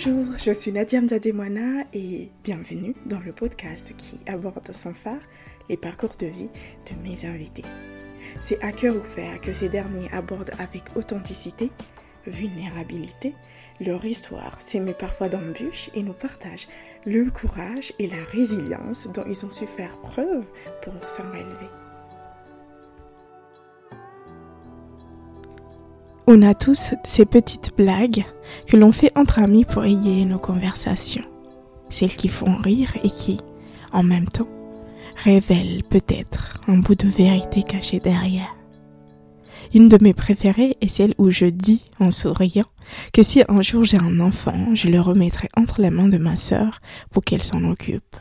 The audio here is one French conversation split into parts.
Bonjour, je suis Nadia Mzademwana et bienvenue dans le podcast qui aborde sans phare les parcours de vie de mes invités. C'est à cœur ouvert que ces derniers abordent avec authenticité, vulnérabilité, leur histoire s'émet parfois d'embûches et nous partagent le courage et la résilience dont ils ont su faire preuve pour s'en relever. On a tous ces petites blagues que l'on fait entre amis pour égayer nos conversations. Celles qui font rire et qui, en même temps, révèlent peut-être un bout de vérité caché derrière. Une de mes préférées est celle où je dis en souriant que si un jour j'ai un enfant, je le remettrai entre les mains de ma sœur pour qu'elle s'en occupe.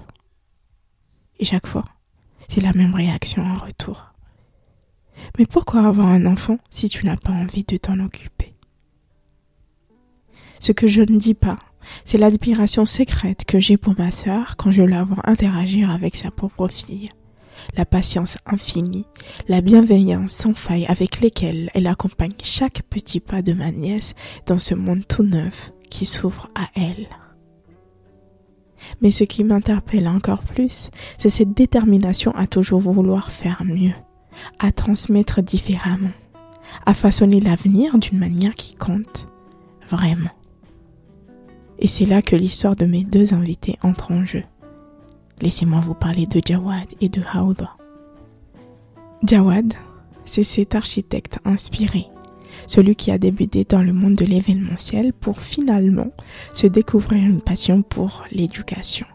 Et chaque fois, c'est la même réaction en retour. Mais pourquoi avoir un enfant si tu n'as pas envie de t'en occuper? Ce que je ne dis pas, c'est l'admiration secrète que j'ai pour ma sœur quand je la vois interagir avec sa propre fille. La patience infinie, la bienveillance sans faille avec lesquelles elle accompagne chaque petit pas de ma nièce dans ce monde tout neuf qui s'ouvre à elle. Mais ce qui m'interpelle encore plus, c'est cette détermination à toujours vouloir faire mieux, à transmettre différemment, à façonner l'avenir d'une manière qui compte vraiment. Et c'est là que l'histoire de mes deux invités entre en jeu. Laissez-moi vous parler de Jawad et de Hawda. Jawad, c'est cet architecte inspiré, celui qui a débuté dans le monde de l'événementiel pour finalement se découvrir une passion pour l'éducation.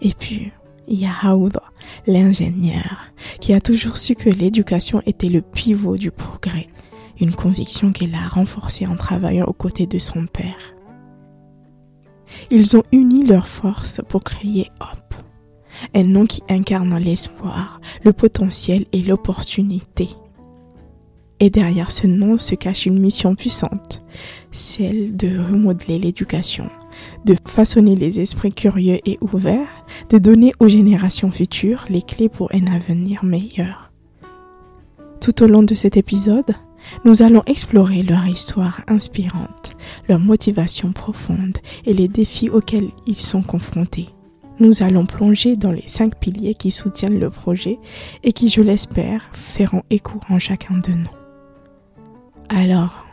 Et puis, il y a Hawda, l'ingénieur, qui a toujours su que l'éducation était le pivot du progrès, une conviction qu'elle a renforcée en travaillant aux côtés de son père. Ils ont uni leurs forces pour créer Hope, un nom qui incarne l'espoir, le potentiel et l'opportunité. Et derrière ce nom se cache une mission puissante, celle de remodeler l'éducation, de façonner les esprits curieux et ouverts, de donner aux générations futures les clés pour un avenir meilleur. Tout au long de cet épisode, nous allons explorer leur histoire inspirante, leur motivation profonde et les défis auxquels ils sont confrontés. Nous allons plonger dans les cinq piliers qui soutiennent le projet et qui, je l'espère, feront écho en chacun de nous. Alors,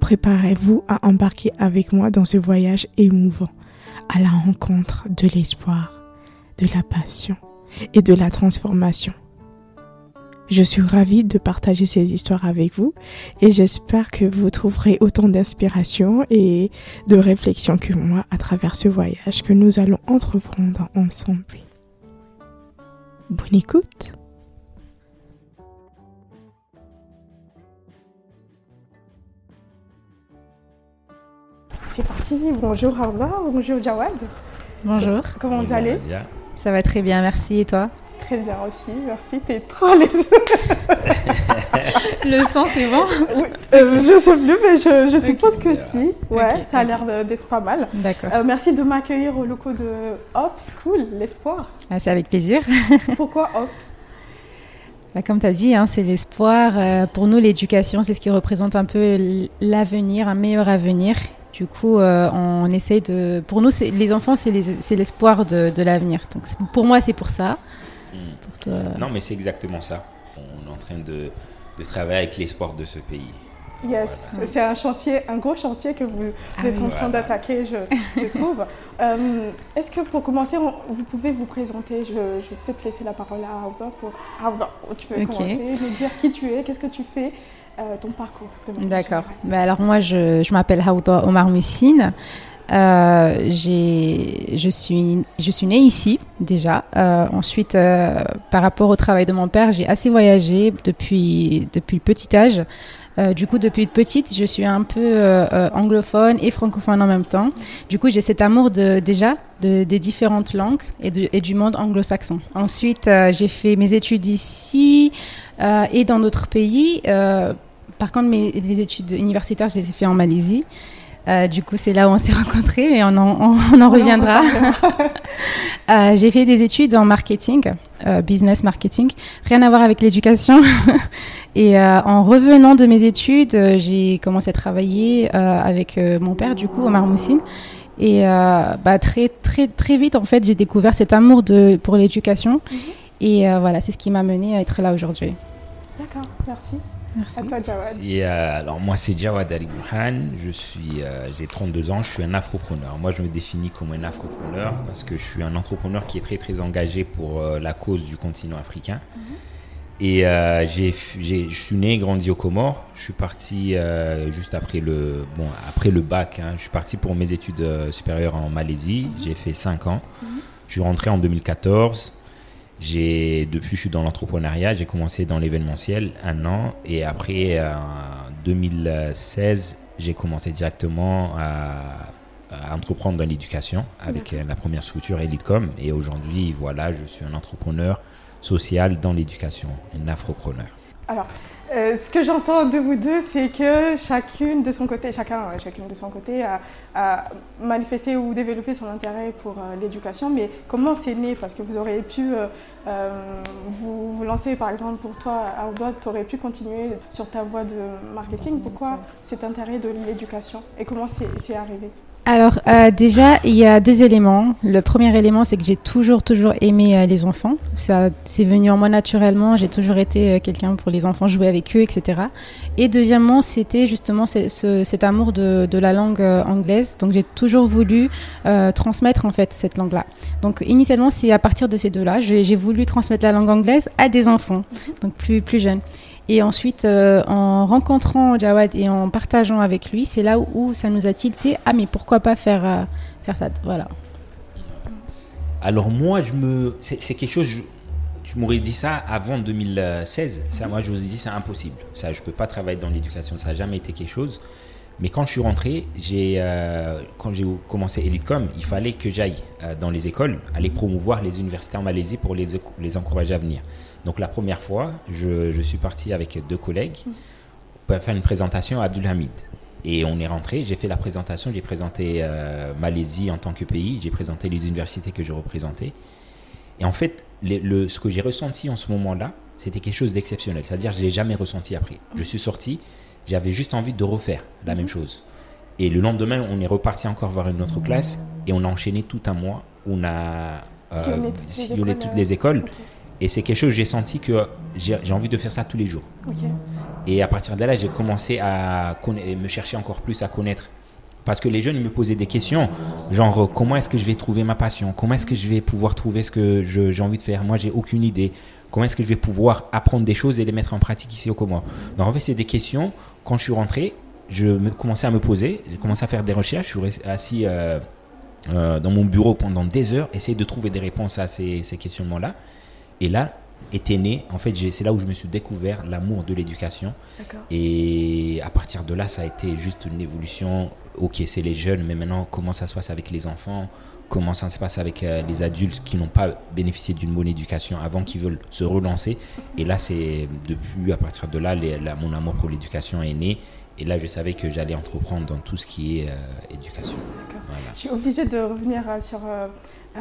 préparez-vous à embarquer avec moi dans ce voyage émouvant à la rencontre de l'espoir, de la passion et de la transformation. Je suis ravie de partager ces histoires avec vous et j'espère que vous trouverez autant d'inspiration et de réflexion que moi à travers ce voyage que nous allons entreprendre ensemble. Bonne écoute C'est parti, bonjour Arba, bonjour Jawad. Bonjour. Comment vous allez? Ça va très bien, merci et toi? Très bien aussi, merci. T'es trop à l'aise. le son, c'est bon oui, euh, Je sais plus, mais je, je suppose que si. Ouais, ça a l'air d'être pas mal. D'accord. Euh, merci de m'accueillir au locaux de Hop School, l'espoir. Ah, c'est avec plaisir. Pourquoi Hop? Bah, comme tu as dit, hein, c'est l'espoir. Euh, pour nous, l'éducation, c'est ce qui représente un peu l'avenir, un meilleur avenir. Du coup, euh, on essaye de. Pour nous, les enfants, c'est l'espoir de, de l'avenir. Donc, pour moi, c'est pour ça. Non, mais c'est exactement ça. On est en train de, de travailler avec l'espoir de ce pays. Yes, c'est un chantier, un gros chantier que vous ah êtes en train d'attaquer, je, trouve. Euh, est-ce que pour commencer, vous pouvez vous présenter? Je, je vais peut-être laisser la parole à Albert pour. Albert, tu peux commencer, me dire qui tu es, qu'est-ce que tu fais, euh, ton parcours. D'accord. Ben alors moi, je, je m'appelle Haouda Omar Moussine. Euh, je, suis, je suis née ici déjà. Euh, ensuite, euh, par rapport au travail de mon père, j'ai assez voyagé depuis, depuis petit âge. Euh, du coup, depuis petite, je suis un peu euh, anglophone et francophone en même temps. Du coup, j'ai cet amour de, déjà de, des différentes langues et, de, et du monde anglo-saxon. Ensuite, j'ai fait mes études ici et dans d'autres pays. par contre, mes les études universitaires, je les ai fait en Malaisie. Euh, du coup, c'est là où on s'est rencontrés et on en, on, en reviendra. euh, j'ai fait des études en marketing, euh, business marketing, rien à voir avec l'éducation. et en revenant de mes études, j'ai commencé à travailler avec mon père, du coup, Omar Moussine. Et bah, très, très, très vite, en fait, j'ai découvert cet amour de, pour l'éducation. Mhm. Et voilà, c'est ce qui m'a mené à être là aujourd'hui. D'accord, merci. Merci. À toi, Jawad. Euh, alors, moi, c'est Jawad Ali Burhan. Je suis, euh, j'ai 32 ans. Je suis un afropreneur. Moi, je me définis comme un afropreneur parce que je suis un entrepreneur qui est très, très engagé pour euh, la cause du continent africain. Mhm. Et j'ai, j'ai, je suis né et grandi aux Comores. Je suis parti juste après le, bon, après le bac. Hein. je suis parti pour mes études supérieures en Malaisie. Mhm. J'ai fait 5 ans. Mhm. Je suis rentré en 2014. J'ai depuis je suis dans l'entrepreneuriat, j'ai commencé dans l'événementiel un an et après en 2016 j'ai commencé directement à, entreprendre dans l'éducation avec la première structure Elitecom et aujourd'hui voilà je suis un entrepreneur social dans l'éducation, un afropreneur. Alors euh, ce que j'entends de vous deux, c'est que chacune de son côté, chacun, chacune de son côté a, manifesté ou développé son intérêt pour euh, l'éducation. Mais comment c'est né? Parce que vous auriez pu euh, vous, lancer, par exemple, pour toi, Ardois, tu aurais pu continuer sur ta voie de marketing. Pourquoi cet intérêt de l'éducation? Et comment c'est arrivé? Alors euh, déjà, il y a deux éléments. Le premier élément, c'est que j'ai toujours, toujours aimé euh, les enfants. Ça, c'est venu en moi naturellement. J'ai toujours été euh, quelqu'un pour les enfants, jouer avec eux, etc. Et deuxièmement, c'était justement cet amour de, de, la langue anglaise. Donc j'ai toujours voulu transmettre en fait cette langue-là. Donc initialement, c'est à partir de ces deux-là, j'ai voulu transmettre la langue anglaise à des enfants, donc plus plus jeunes. Et ensuite, euh, en rencontrant Jawad et en partageant avec lui, c'est là où, ça nous a tilté. Ah, mais pourquoi pas faire, euh, faire ça? Voilà. Alors, moi, je me. C'est quelque chose. tu m'aurais dit ça avant 2016. Ça, moi, je vous ai dit, c'est impossible. Ça, je peux pas travailler dans l'éducation. Ça n'a jamais été quelque chose. Mais quand je suis rentré, j'ai, euh, quand j'ai commencé Elitecom, il fallait que j'aille dans les écoles, aller promouvoir les universités en Malaisie pour les, les encourager à venir. Donc la première fois, je, suis parti avec deux collègues pour faire une présentation à Abdulhamid. Et on est rentré, j'ai fait la présentation, j'ai présenté euh, Malaisie en tant que pays, j'ai présenté les universités que je représentais. Et en fait, le, ce que j'ai ressenti en ce moment-là, c'était quelque chose d'exceptionnel. C'est-à-dire, je ne l'ai jamais ressenti après. Je suis sorti, j'avais juste envie de refaire la même chose. Et le lendemain, on est reparti encore voir une autre classe et on a enchaîné tout un mois. On a euh, sillonné toutes les écoles. Et c'est quelque chose que j'ai senti que j'ai envie de faire ça tous les jours. Et à partir de là, j'ai commencé à me chercher encore plus à connaître. Parce que les jeunes, ils me posaient des questions, genre comment est-ce que je vais trouver ma passion? Comment est-ce que je vais pouvoir trouver ce que j'ai envie de faire? Moi, j'ai aucune idée. Comment est-ce que je vais pouvoir apprendre des choses et les mettre en pratique ici au Comores Donc en fait, c'est des questions. Quand je suis rentré, je me, commençais à me poser, j'ai commencé à faire des recherches. Je suis assis euh, euh, dans mon bureau pendant des heures, essayer de trouver des réponses à ces, ces questionnements-là. Et là était né, en fait, c'est là où je me suis découvert l'amour de l'éducation. Et à partir de là, ça a été juste une évolution. Ok, c'est les jeunes, mais maintenant, comment ça se passe avec les enfants? Comment ça se passe avec euh, les adultes qui n'ont pas bénéficié d'une bonne éducation avant, qui veulent se relancer? Et là, c'est depuis, à partir de là, mon amour pour l'éducation est né. Et là, je savais que j'allais entreprendre dans tout ce qui est euh, éducation. Je suis obligée de revenir euh, sur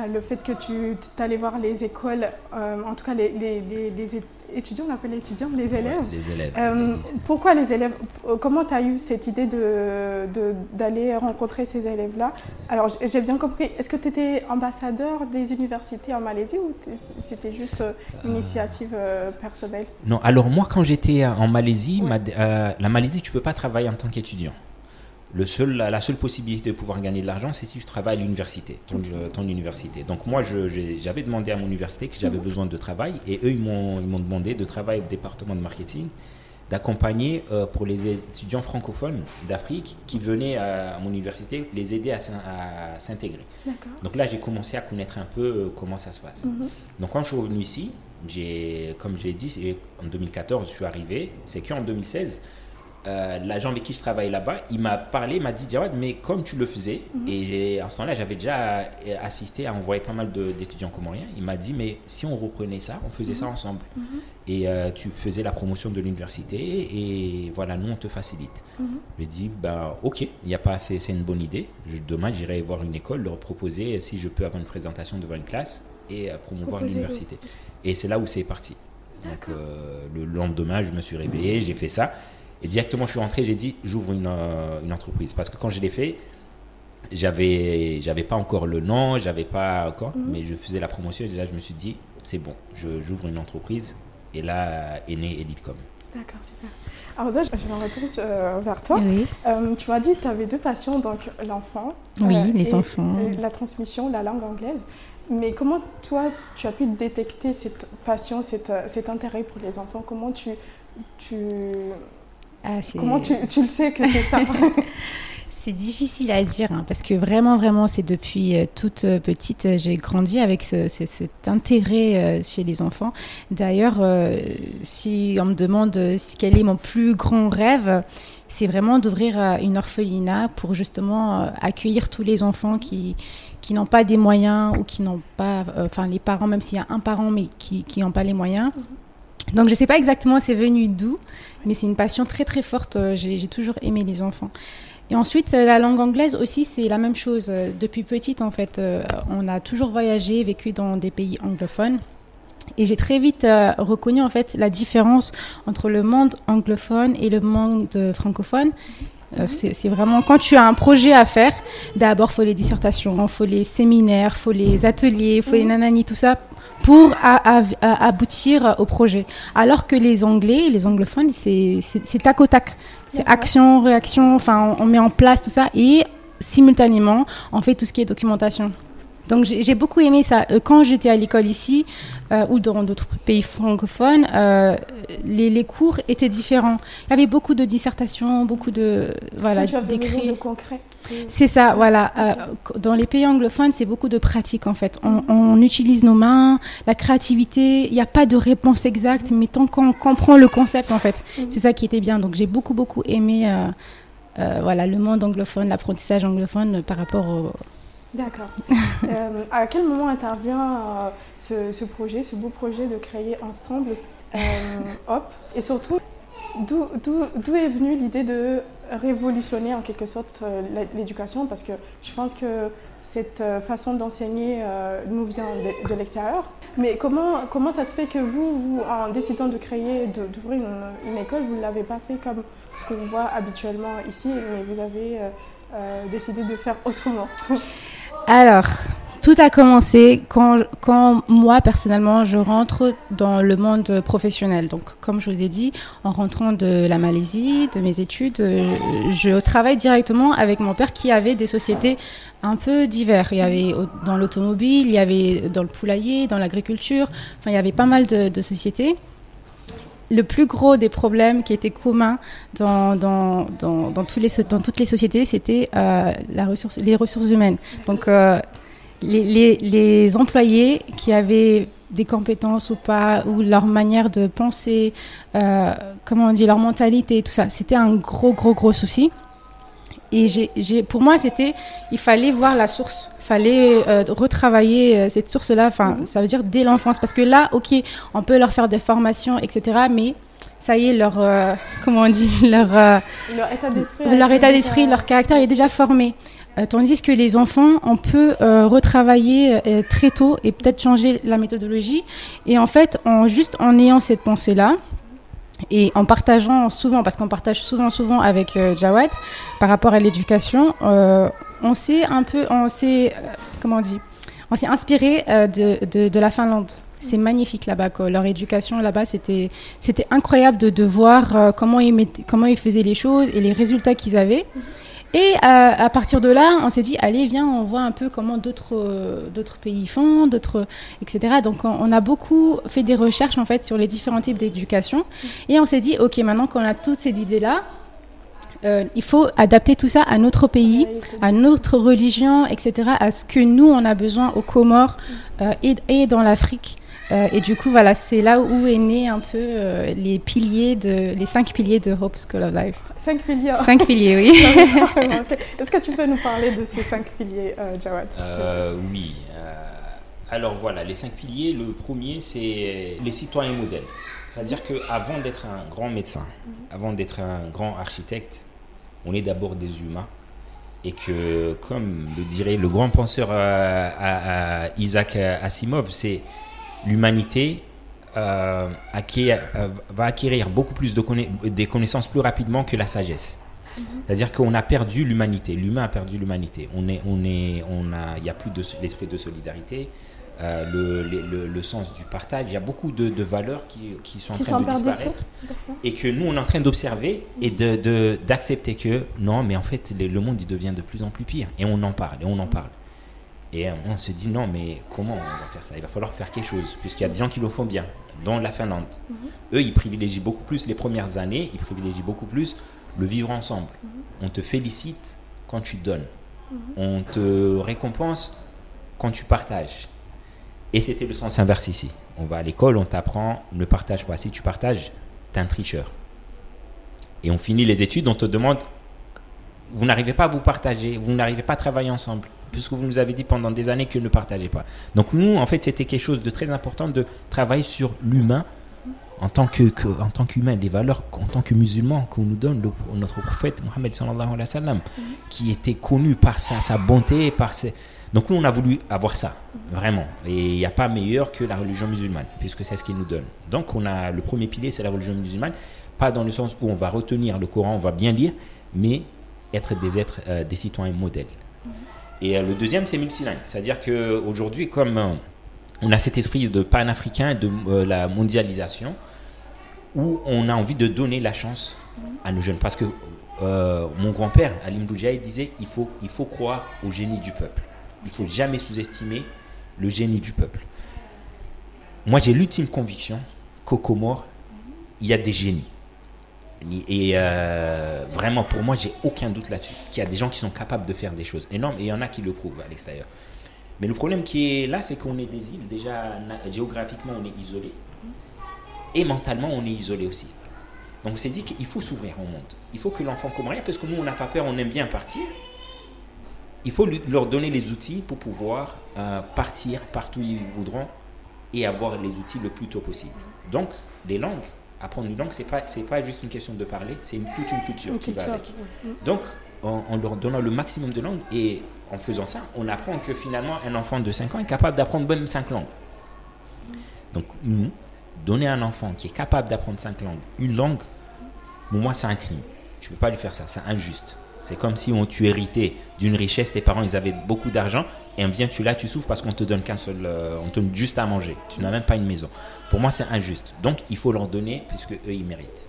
le fait que tu allais voir les écoles, euh, en tout cas les, les, les, étudiants, on appelle les étudiants, les élèves. les élèves. Euh, pourquoi les élèves Comment tu as eu cette idée d'aller de, rencontrer ces élèves-là? Alors j'ai bien compris, est-ce que tu étais ambassadeur des universités en Malaisie ou c'était juste une initiative personnelle? Non, alors moi quand j'étais en Malaisie, la Malaisie, tu ne peux pas travailler en tant qu'étudiant le seul, la seule possibilité de pouvoir gagner de l'argent, c'est si je travaille à l'université, ton, ton, université. Donc moi, j'avais demandé à mon université que j'avais besoin de travail et eux, ils m'ont demandé de travailler au département de marketing, d'accompagner euh, pour les étudiants francophones d'Afrique qui venaient à, mon université, les aider à, s'intégrer. Donc là, j'ai commencé à connaître un peu euh, comment ça se passe. Mhm. Donc quand je suis revenu ici, comme je l'ai dit, en 2014, je suis arrivé, c'est qu'en 2016, euh, l'agent avec qui je travaille là-bas, il m'a parlé, il m'a dit Jawad, mais comme tu le faisais, mhm. et en ce temps-là, j'avais déjà assisté à envoyer pas mal d'étudiants comoriens, il m'a dit, mais si on reprenait ça, on faisait ça mhm. ensemble. Mhm. Et euh, tu faisais la promotion de l'université, et voilà, nous, on te facilite. Je lui dit, ben, ok, il n'y a pas c'est une bonne idée. Je, demain, j'irai voir une école, leur proposer si je peux avoir une présentation devant une classe et euh, promouvoir l'université. Et c'est là où c'est parti. Donc, le lendemain, je me suis réveillé, j'ai fait ça. Et directement, je suis rentré, j'ai dit, j'ouvre une, euh, une, entreprise. Parce que quand je l'ai fait, j'avais j'avais pas encore le nom, j'avais pas encore, mais je faisais la promotion et là je me suis dit c'est bon, je- j'ouvre une entreprise et là est né Elitecom. D'accord, super. Alors là, je me retourne euh, vers toi. Oui. Euh, tu m'as dit que tu avais deux passions, donc l'enfant. Oui, euh, les et, enfants. la transmission, la langue anglaise. Mais comment toi, tu as pu détecter cette passion, cette, cet intérêt pour les enfants? Comment tu, tu, Ah, comment tu, tu le sais que c'est ça C'est difficile à dire hein, parce que vraiment, vraiment, c'est depuis euh, toute euh, petite, euh, j'ai grandi avec ce- ce- cet intérêt chez les enfants. D'ailleurs, euh, si on me demande quel est mon plus grand rêve, c'est vraiment d'ouvrir une orphelinat pour justement accueillir tous les enfants qui qui n'ont pas des moyens ou qui n'ont pas, euh, enfin les parents, même s'il y a un parent mais qui qui n'ont pas les moyens. Donc je sais pas exactement c'est venu d'où, mais c'est une passion très très forte. euh, J'ai toujours aimé les enfants. Et ensuite, euh, la langue anglaise aussi, c'est la même chose. Euh, Depuis petite, en fait, on a toujours voyagé, vécu dans des pays anglophones. Et j'ai très vite euh, reconnu, en fait, la différence entre le monde anglophone et le monde euh, francophone. Euh, c'est c'est vraiment quand tu as un projet à faire, d'abord faut les dissertations, faut les séminaires, faut les ateliers, faut les nanani, tout ça pour aboutir au projet. Alors que les Anglais, les anglophones, c'est tac au tac. C'est action, réaction, enfin on, on met en place tout ça et simultanément on fait tout ce qui est documentation. Donc j'ai beaucoup aimé ça. Euh, Quand j'étais à l'école ici euh, ou dans d'autres pays francophones, euh, les, les cours étaient différents. Il y avait beaucoup de dissertations, beaucoup de voilà d'écrits. C'est ça, voilà. Euh, dans les pays anglophones, c'est beaucoup de pratique en fait. On, on utilise nos mains, la créativité. Il n'y a pas de réponse exacte, mais tant qu'on comprend le concept en fait, Mhm. c'est ça qui était bien. Donc j'ai beaucoup beaucoup aimé euh, euh, voilà le monde anglophone, l'apprentissage anglophone par rapport au. D'accord. Euh, à quel moment intervient euh, ce, ce projet, ce beau projet de créer ensemble euh, Hop? Et surtout, d'où est venue l'idée de révolutionner en quelque sorte euh, l'éducation? Parce que je pense que cette euh, façon d'enseigner euh, nous vient de, l'extérieur. Mais comment, comment ça se fait que vous, vous, en décidant de créer, d'ouvrir une, école, vous ne l'avez pas fait comme ce qu'on voit habituellement ici, mais vous avez décidé de faire autrement? Alors, tout a commencé quand, quand moi, personnellement, je rentre dans le monde professionnel. Donc, comme je vous ai dit, en rentrant de la Malaisie, de mes études, euh, je travaille directement avec mon père qui avait des sociétés un peu diverses. Il y avait dans l'automobile, il y avait dans le poulailler, dans l'agriculture. Enfin, il y avait pas mal de, sociétés. Le plus gros des problèmes qui étaient communs dans, dans, dans, dans, les, dans toutes les sociétés, c'était euh, ressource, les ressources humaines. Donc, euh, les, les, les employés qui avaient des compétences ou pas, ou leur manière de penser, euh, comment on dit, leur mentalité, tout ça, c'était un gros, gros, gros souci. Et pour moi, c'était, il fallait voir la source, il fallait euh, retravailler euh, cette source-là, enfin, ça veut dire dès l'enfance, parce que là, ok, on peut leur faire des formations, etc., mais ça y est, leur, euh, comment on dit, leur, Leur état d'esprit. leur leur caractère est déjà formé. Euh, tandis que les enfants, on peut euh, retravailler euh, très tôt et peut-être changer la méthodologie. Et en fait, en juste en ayant cette pensée-là et en partageant souvent, parce qu'on partage souvent, souvent avec euh, Jawad par rapport à l'éducation, on s'est un peu, on s'est, comment on dit, on s'est inspiré de, de, la Finlande. C'est magnifique là-bas. Leur éducation là-bas, c'était, c'était incroyable de, de voir comment ils comment ils faisaient les choses et les résultats qu'ils avaient. Et euh, à partir de là, on s'est dit, allez, viens, on voit un peu comment d'autres euh, d'autres pays font, d'autres, etc. Donc, on, on a beaucoup fait des recherches en fait sur les différents types d'éducation, et on s'est dit, ok, maintenant qu'on a toutes ces idées-là, euh, il faut adapter tout ça à notre pays, à notre religion, etc., à ce que nous, on a besoin aux Comores euh, et, et dans l'Afrique. Euh, et du coup, voilà, c'est là où est né un peu euh, les piliers de, les cinq piliers de Hope School of Life. Cinq piliers. Cinq piliers, oui. Ok. Est-ce que tu peux nous parler de ces cinq piliers, euh, Jawad Euh, oui. euh, alors voilà, les cinq piliers. Le premier, c'est les citoyens modèles. C'est-à-dire qu'avant d'être un grand médecin, avant d'être un grand architecte, on est d'abord des humains. Et que, comme le dirait le grand penseur euh, à- à Isaac Asimov, c'est l'humanité euh, acquiert- euh, va acquérir beaucoup plus de conna- des connaissances plus rapidement que la sagesse. C'est-à-dire qu'on a perdu l'humanité. L'humain a perdu l'humanité. On est, on est, on a, il n'y a plus de l'esprit de solidarité. Euh, le, le, le, sens du partage. Il y a beaucoup de, de valeurs qui, qui, sont en train de disparaître et que nous, on est en train d'observer et d'accepter de, que non, mais en fait, le, monde, il devient de plus en plus pire. Et on en parle, et on en parle. Et on se dit non, mais comment on va faire ça? Il va falloir faire quelque chose, puisqu'il y a des gens qui le font bien, dont la Finlande. Mhm. Eux, ils privilégient beaucoup plus les premières années, ils privilégient beaucoup plus le vivre ensemble. Mhm. On te félicite quand tu donnes. Mhm. On te récompense quand tu partages. Et c'était le sens inverse ici. On va à l'école, on t'apprend, ne partage pas. Si tu partages, t'es un tricheur. Et on finit les études, on te demande, vous n'arrivez pas à vous partager, vous n'arrivez pas à travailler ensemble, puisque vous nous avez dit pendant des années que ne partagez pas. Donc nous, en fait, c'était quelque chose de très important de travailler sur l'humain en tant que, en tant qu'humain, les valeurs en tant que musulman qu'on nous donne notre prophète Mohammed sallallahu alayhi wa sallam, qui était connu par sa, sa bonté, par ses, donc nous, on a voulu avoir ça, vraiment. Et il n'y a pas meilleur que la religion musulmane, puisque c'est ce qu'il nous donne. Donc on a le premier pilier, c'est la religion musulmane, pas dans le sens où on va retenir le Coran, on va bien lire, mais être des êtres, euh, des citoyens modèles. Et euh, le deuxième, c'est multilingue. C'est-à-dire qu'aujourd'hui, comme euh, on a cet esprit de panafricain, de la mondialisation, où on a envie de donner la chance à nos jeunes. Parce que mon grand-père, Alim Boujaï, disait il faut, il faut croire au génie du peuple. Il faut jamais sous-estimer le génie du peuple. Moi, j'ai l'ultime conviction qu'au Comores, il y a des génies. Et euh, vraiment, pour moi, j'ai aucun doute là-dessus. Qu'il y a des gens qui sont capables de faire des choses énormes et il y en a qui le prouvent à l'extérieur. Mais le problème qui est là, c'est qu'on est des îles. Déjà, géographiquement, on est isolé. Et mentalement, on est isolé aussi. Donc, on s'est dit qu'il faut s'ouvrir au monde. Il faut que l'enfant comorien, parce que nous, on n'a pas peur, on aime bien partir il faut leur donner les outils pour pouvoir euh, partir partout où ils voudront et avoir les outils le plus tôt possible. Donc, les langues, apprendre une langue, ce n'est pas, pas juste une question de parler, c'est toute une culture qui va avec. Donc, en, leur donnant le maximum de langues et en faisant ça, on apprend que finalement, un enfant de 5 ans est capable d'apprendre même 5 langues. Donc, nous, donner à un enfant qui est capable d'apprendre 5 langues, une langue, pour moi, c'est un crime. Je ne peux pas lui faire ça, c'est injuste. C'est comme si on, tu héritais d'une richesse, tes parents ils avaient beaucoup d'argent et on vient tu là, tu souffres parce qu'on te donne qu'un seul, euh, on te donne juste à manger. Tu n'as même pas une maison. Pour moi c'est injuste. Donc il faut leur donner puisque eux ils méritent.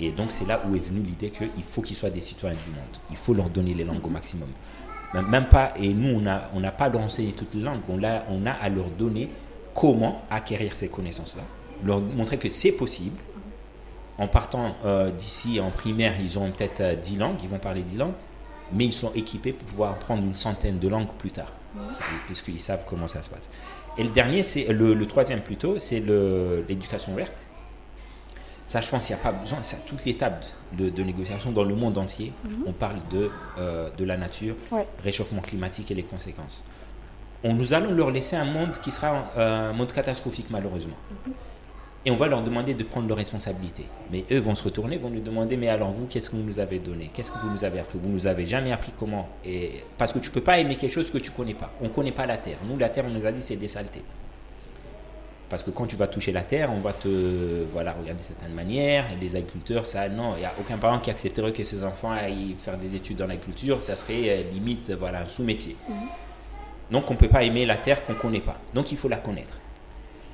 Et donc c'est là où est venue l'idée qu'il faut qu'ils soient des citoyens du monde. Il faut leur donner les langues au maximum. Même pas, et nous on n'a on pas leur enseigner toutes les langues, on a, on a à leur donner comment acquérir ces connaissances-là, leur montrer que c'est possible en partant euh, d'ici en primaire, ils ont peut-être 10 euh, langues, ils vont parler 10 langues, mais ils sont équipés pour pouvoir apprendre une centaine de langues plus tard, puisqu'ils savent comment ça se passe. Et le dernier, c'est le, troisième plutôt, c'est l'éducation verte. Ça, je pense qu'il n'y a pas besoin, c'est à toute l'étape de, de, négociation dans le monde entier. Mhm. On parle de, euh, de la nature, réchauffement climatique et les conséquences. On, nous allons leur laisser un monde qui sera un monde catastrophique, malheureusement. Mhm. Et on va leur demander de prendre leurs responsabilités. Mais eux vont se retourner, vont nous demander, mais alors vous, qu'est-ce que vous nous avez donné? Qu'est-ce que vous nous avez appris? Vous nous avez jamais appris comment? Et Parce que tu ne peux pas aimer quelque chose que tu ne connais pas. On ne connaît pas la terre. Nous, la terre, on nous a dit, c'est des saletés. Parce que quand tu vas toucher la terre, on va te voilà, regarder de certaine manière. Et les agriculteurs, ça, non, il n'y a aucun parent qui accepterait que ses enfants aillent faire des études dans l'agriculture. Ça serait euh, limite voilà, un sous-métier. Mhm. Donc on ne peut pas aimer la terre qu'on ne connaît pas. Donc il faut la connaître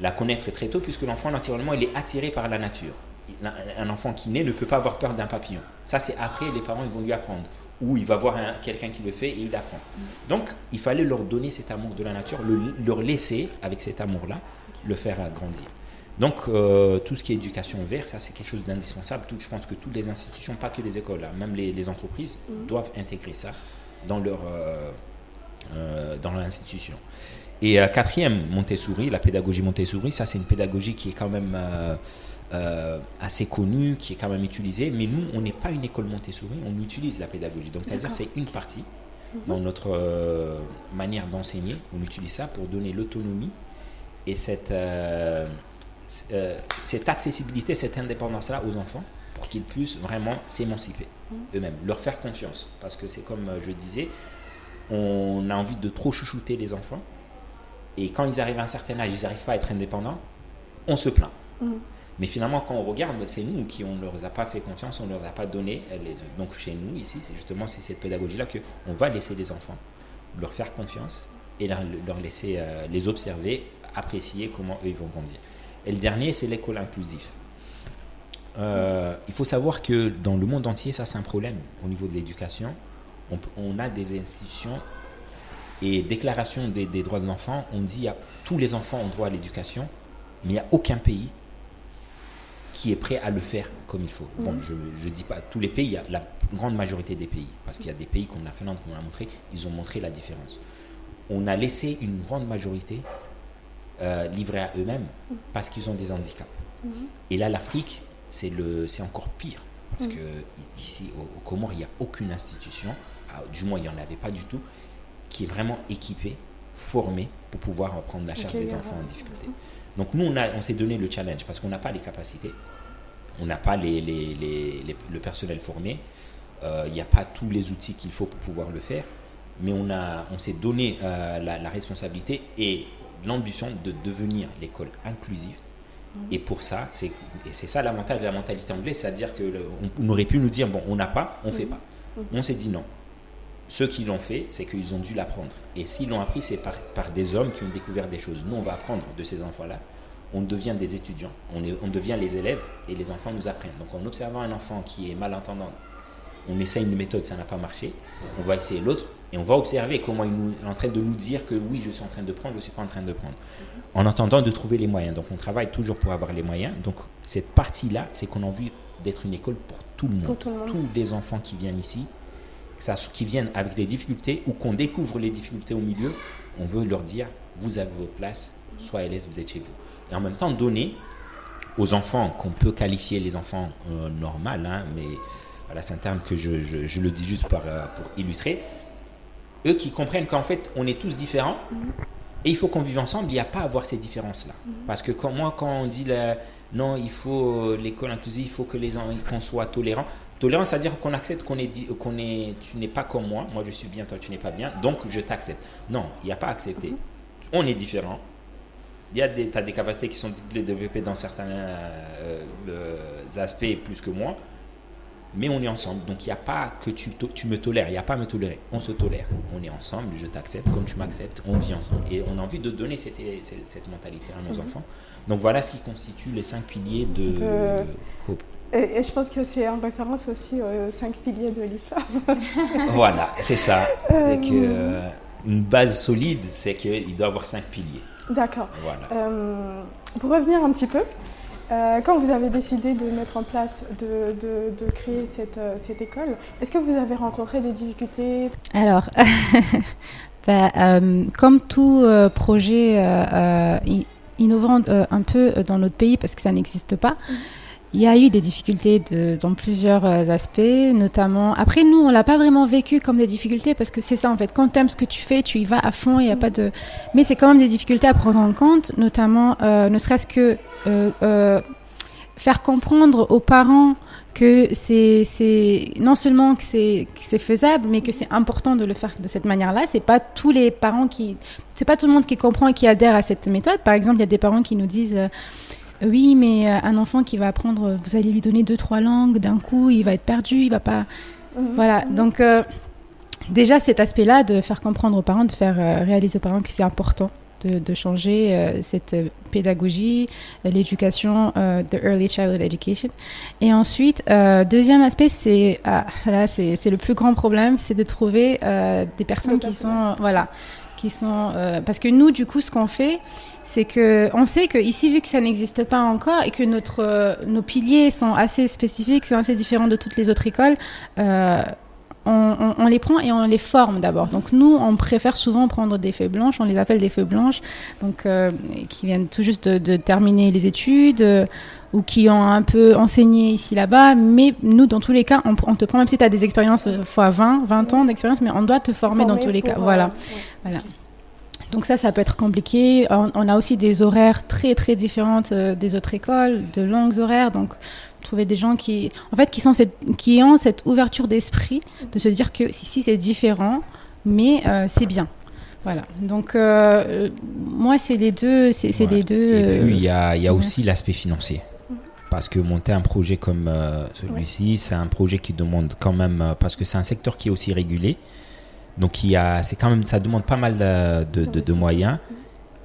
la connaître très tôt, puisque l'enfant, naturellement, il est attiré par la nature. Un enfant qui naît ne peut pas avoir peur d'un papillon. Ça, c'est après, les parents, ils vont lui apprendre. Ou il va voir quelqu'un qui le fait et il apprend. Donc, il fallait leur donner cet amour de la nature, leur laisser, avec cet amour-là, le faire grandir. Donc, euh, tout ce qui est éducation verte, ça, c'est quelque chose d'indispensable. Je pense que toutes les institutions, pas que les écoles, hein, même les, entreprises, mm. doivent intégrer ça dans leur, euh, euh, dans leur institution. Et euh, quatrième, Montessori, la pédagogie Montessori, ça c'est une pédagogie qui est quand même euh, euh, assez connue, qui est quand même utilisée. Mais nous, on n'est pas une école Montessori, on utilise la pédagogie. Donc c'est-à-dire c'est une partie mhm. dans notre manière d'enseigner. On utilise ça pour donner l'autonomie et cette, cette accessibilité, cette indépendance-là aux enfants pour qu'ils puissent vraiment s'émanciper mhm. eux-mêmes, leur faire confiance. Parce que c'est comme je disais, on a envie de trop chouchouter les enfants et quand ils arrivent à un certain âge, ils n'arrivent pas à être indépendants, on se plaint. Mm. Mais finalement, quand on regarde, c'est nous qui on ne leur a pas fait confiance, on ne leur a pas donné. donc chez nous, ici, c'est justement cette pédagogie-là qu'on va laisser les enfants, leur faire confiance et leur, laisser euh, les observer, apprécier comment eux ils vont grandir. Et le dernier, c'est l'école inclusive. Euh, il faut savoir que dans le monde entier, ça c'est un problème au niveau de l'éducation. On, a des institutions et déclaration des, droits de l'enfant, on dit à tous les enfants ont droit à l'éducation, mais il n'y a aucun pays qui est prêt à le faire comme il faut. Bon, mhm. je ne dis pas tous les pays, il y a la grande majorité des pays, parce qu'il y a des pays comme la Finlande qu'on a montré, ils ont montré la différence. On a laissé une grande majorité euh, livrée à eux-mêmes mhm. parce qu'ils ont des handicaps. Mhm. Et là, l'Afrique, c'est encore pire, parce que ici, au, Comores, il n'y a aucune institution, ah, du moins il n'y en avait pas du tout, qui est vraiment équipée, formée pour pouvoir prendre la charge des enfants en difficulté. Donc nous, on, on s'est donné le challenge parce qu'on n'a pas les capacités, on n'a pas les, les, le personnel formé, euh, il n'y a pas tous les outils qu'il faut pour pouvoir le faire, mais on, a, on s'est donné euh, la, responsabilité et l'ambition de devenir l'école inclusive. Et pour ça, c'est, c'est ça l'avantage de la mentalité anglaise, c'est-à-dire qu'on aurait pu nous dire, bon, on n'a pas, on ne fait pas. On s'est dit non. Ceux qui l'ont fait, c'est qu'ils ont dû l'apprendre. Et s'ils l'ont appris, c'est par, par, des hommes qui ont découvert des choses. Nous, on va apprendre de ces enfants-là. On devient des étudiants, on, est, on devient les élèves et les enfants nous apprennent. Donc en observant un enfant qui est malentendant, on essaye une méthode, ça n'a pas marché, on va essayer l'autre et on va observer comment il, nous, est en train de nous dire que oui, je suis en train de prendre, je ne suis pas en train de prendre. En attendant de trouver les moyens. Donc on travaille toujours pour avoir les moyens. Donc cette partie-là, c'est qu'on a envie d'être une école pour tout le monde. Tous les enfants qui viennent ici, qui viennent avec des difficultés ou qu'on découvre les difficultés au milieu, on veut leur dire, vous avez votre place, soyez à vous êtes chez vous. Et en même temps, donner aux enfants qu'on peut qualifier les enfants euh, hein, mais voilà, c'est un terme que je, je, le dis juste par, euh, pour illustrer, eux qui comprennent qu'en fait, on est tous différents. Et il faut qu'on vive ensemble, il n'y a pas à avoir ces différences-là. Parce que quand, moi, quand on dit non, il faut euh, l'école inclusive, il faut que les qu'on soit tolérants. Tolérance, c'est-à-dire qu'on accepte qu'on est, qu'on est, tu n'es pas comme moi, moi je suis bien, toi tu n'es pas bien, donc je t'accepte. Non, il n'y a pas à accepter. Mhm. On est différent. Il y a des, as des capacités qui sont développées dans certains euh, aspects plus que moi, mais on est ensemble. Donc il n'y a pas que tu, tu me tolères, il n'y a pas à me tolérer. On se tolère. On est ensemble, je t'accepte comme tu m'acceptes, on vit ensemble. Et on a envie de donner cette, cette, mentalité à nos mhm. enfants. Donc voilà ce qui constitue les cinq piliers de, Hope. Et, je pense que c'est en référence aussi aux cinq piliers de l'histoire. voilà, c'est ça. Euh, que, euh, une base solide, c'est qu'il doit avoir cinq piliers. D'accord. Voilà. Euh, pour revenir un petit peu, quand vous avez décidé de mettre en place, de, de, créer cette, cette école, est-ce que vous avez rencontré des difficultés? Alors, bah, comme tout projet innovant un peu dans notre pays, parce que ça n'existe pas, mm. Il y a eu des difficultés dans plusieurs euh, aspects, notamment. Après, nous, on l'a pas vraiment vécu comme des difficultés parce que c'est ça en fait. Quand tu aimes ce que tu fais, tu y vas à fond. Il y a pas de. Mais c'est quand même des difficultés à prendre en compte, notamment, euh, ne serait-ce que euh, faire comprendre aux parents que c'est non seulement que c'est faisable, mais que c'est important de le faire de cette manière-là. C'est pas tous les parents qui, c'est pas tout le monde qui comprend et qui adhère à cette méthode. Par exemple, il y a des parents qui nous disent oui, mais euh, un enfant qui va apprendre, vous allez lui donner deux, trois langues d'un coup, il va être perdu, il va pas. Mhm. Voilà. Donc, euh, déjà, cet aspect-là de faire comprendre aux parents, de faire euh, réaliser aux parents que c'est important de, changer cette pédagogie, l'éducation, the early childhood education. Et ensuite, deuxième aspect, c'est ah, là, c'est le plus grand problème, c'est de trouver des personnes qui sont, voilà, euh, parce que nous du coup ce qu'on fait c'est que on sait que ici vu que ça n'existe pas encore et que notre euh, nos piliers sont assez spécifiques sont assez différents de toutes les autres écoles euh, on, les prend et on les forme d'abord. Donc nous, on préfère souvent prendre des feuilles blanches, on les appelle des feuilles blanches, donc qui viennent tout juste de, terminer les études ou qui ont un peu enseigné ici là-bas. Mais nous, dans tous les cas, on, te prend même si tu as des expériences fois 20, 20 ans d'expérience, mais on doit te former, dans tous les cas. Voilà. voilà. Donc ça, ça peut être compliqué. On, a aussi des horaires très très différentes euh, des autres écoles, de longues horaires. Donc trouver des gens qui, en fait, qui sont cette, qui ont cette ouverture d'esprit de se dire que si, si c'est différent, mais euh, c'est bien. Voilà. Donc euh, moi, c'est les deux, c'est les deux. Et puis il y a, y a aussi l'aspect financier. parce que monter un projet comme euh, celui-ci, c'est un projet qui demande quand même, euh, parce que c'est un secteur qui est aussi régulé, donc il y a, c'est quand même, ça demande pas mal de, de, de- de moyens,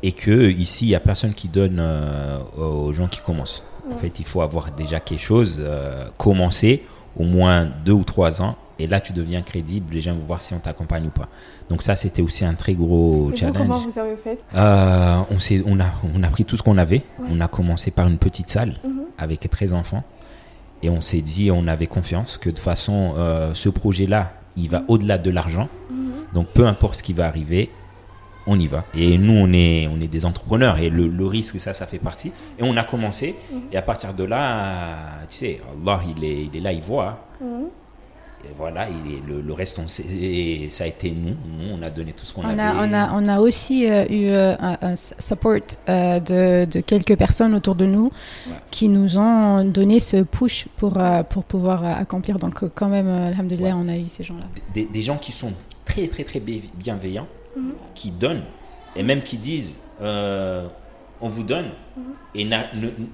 et que ici, il y a personne qui donne euh, aux gens qui commencent. En fait, il faut avoir déjà quelque chose, euh, commencer au moins deux ou trois ans, et là, tu deviens crédible. Les gens vont voir si on t'accompagne ou pas. Donc ça, c'était aussi un très gros vous, challenge. comment vous avez fait? Euh, on, a, on a pris tout ce qu'on avait. Ouais. On a commencé par une petite salle Mhm. avec 13 enfants. Et on s'est dit, on avait confiance que de toute façon, euh, ce projet-là, il va au-delà de l'argent. Mhm. Donc peu importe ce qui va arriver, on y va. Et nous, on est, on est des entrepreneurs et le, le risque, ça, ça fait partie. Et on a commencé. Mhm. Et à partir de là, tu sais, Allah, il est, il est là, il voit. Mhm. Et voilà, il est, le, le reste, on sait- et ça a été nous. Nous, on a donné tout ce qu'on On avait. a, on, a, on a aussi euh, eu euh, un, support euh, de, de quelques personnes autour de nous Ouais. qui nous ont donné ce push pour, pour pouvoir accomplir. Donc, quand même, alhamdoulilah, on a eu ces gens-là. des, des gens qui sont très très très bi- bienveillants, Mhm. qui donnent, et même qui disent euh, on vous donne, Mhm. et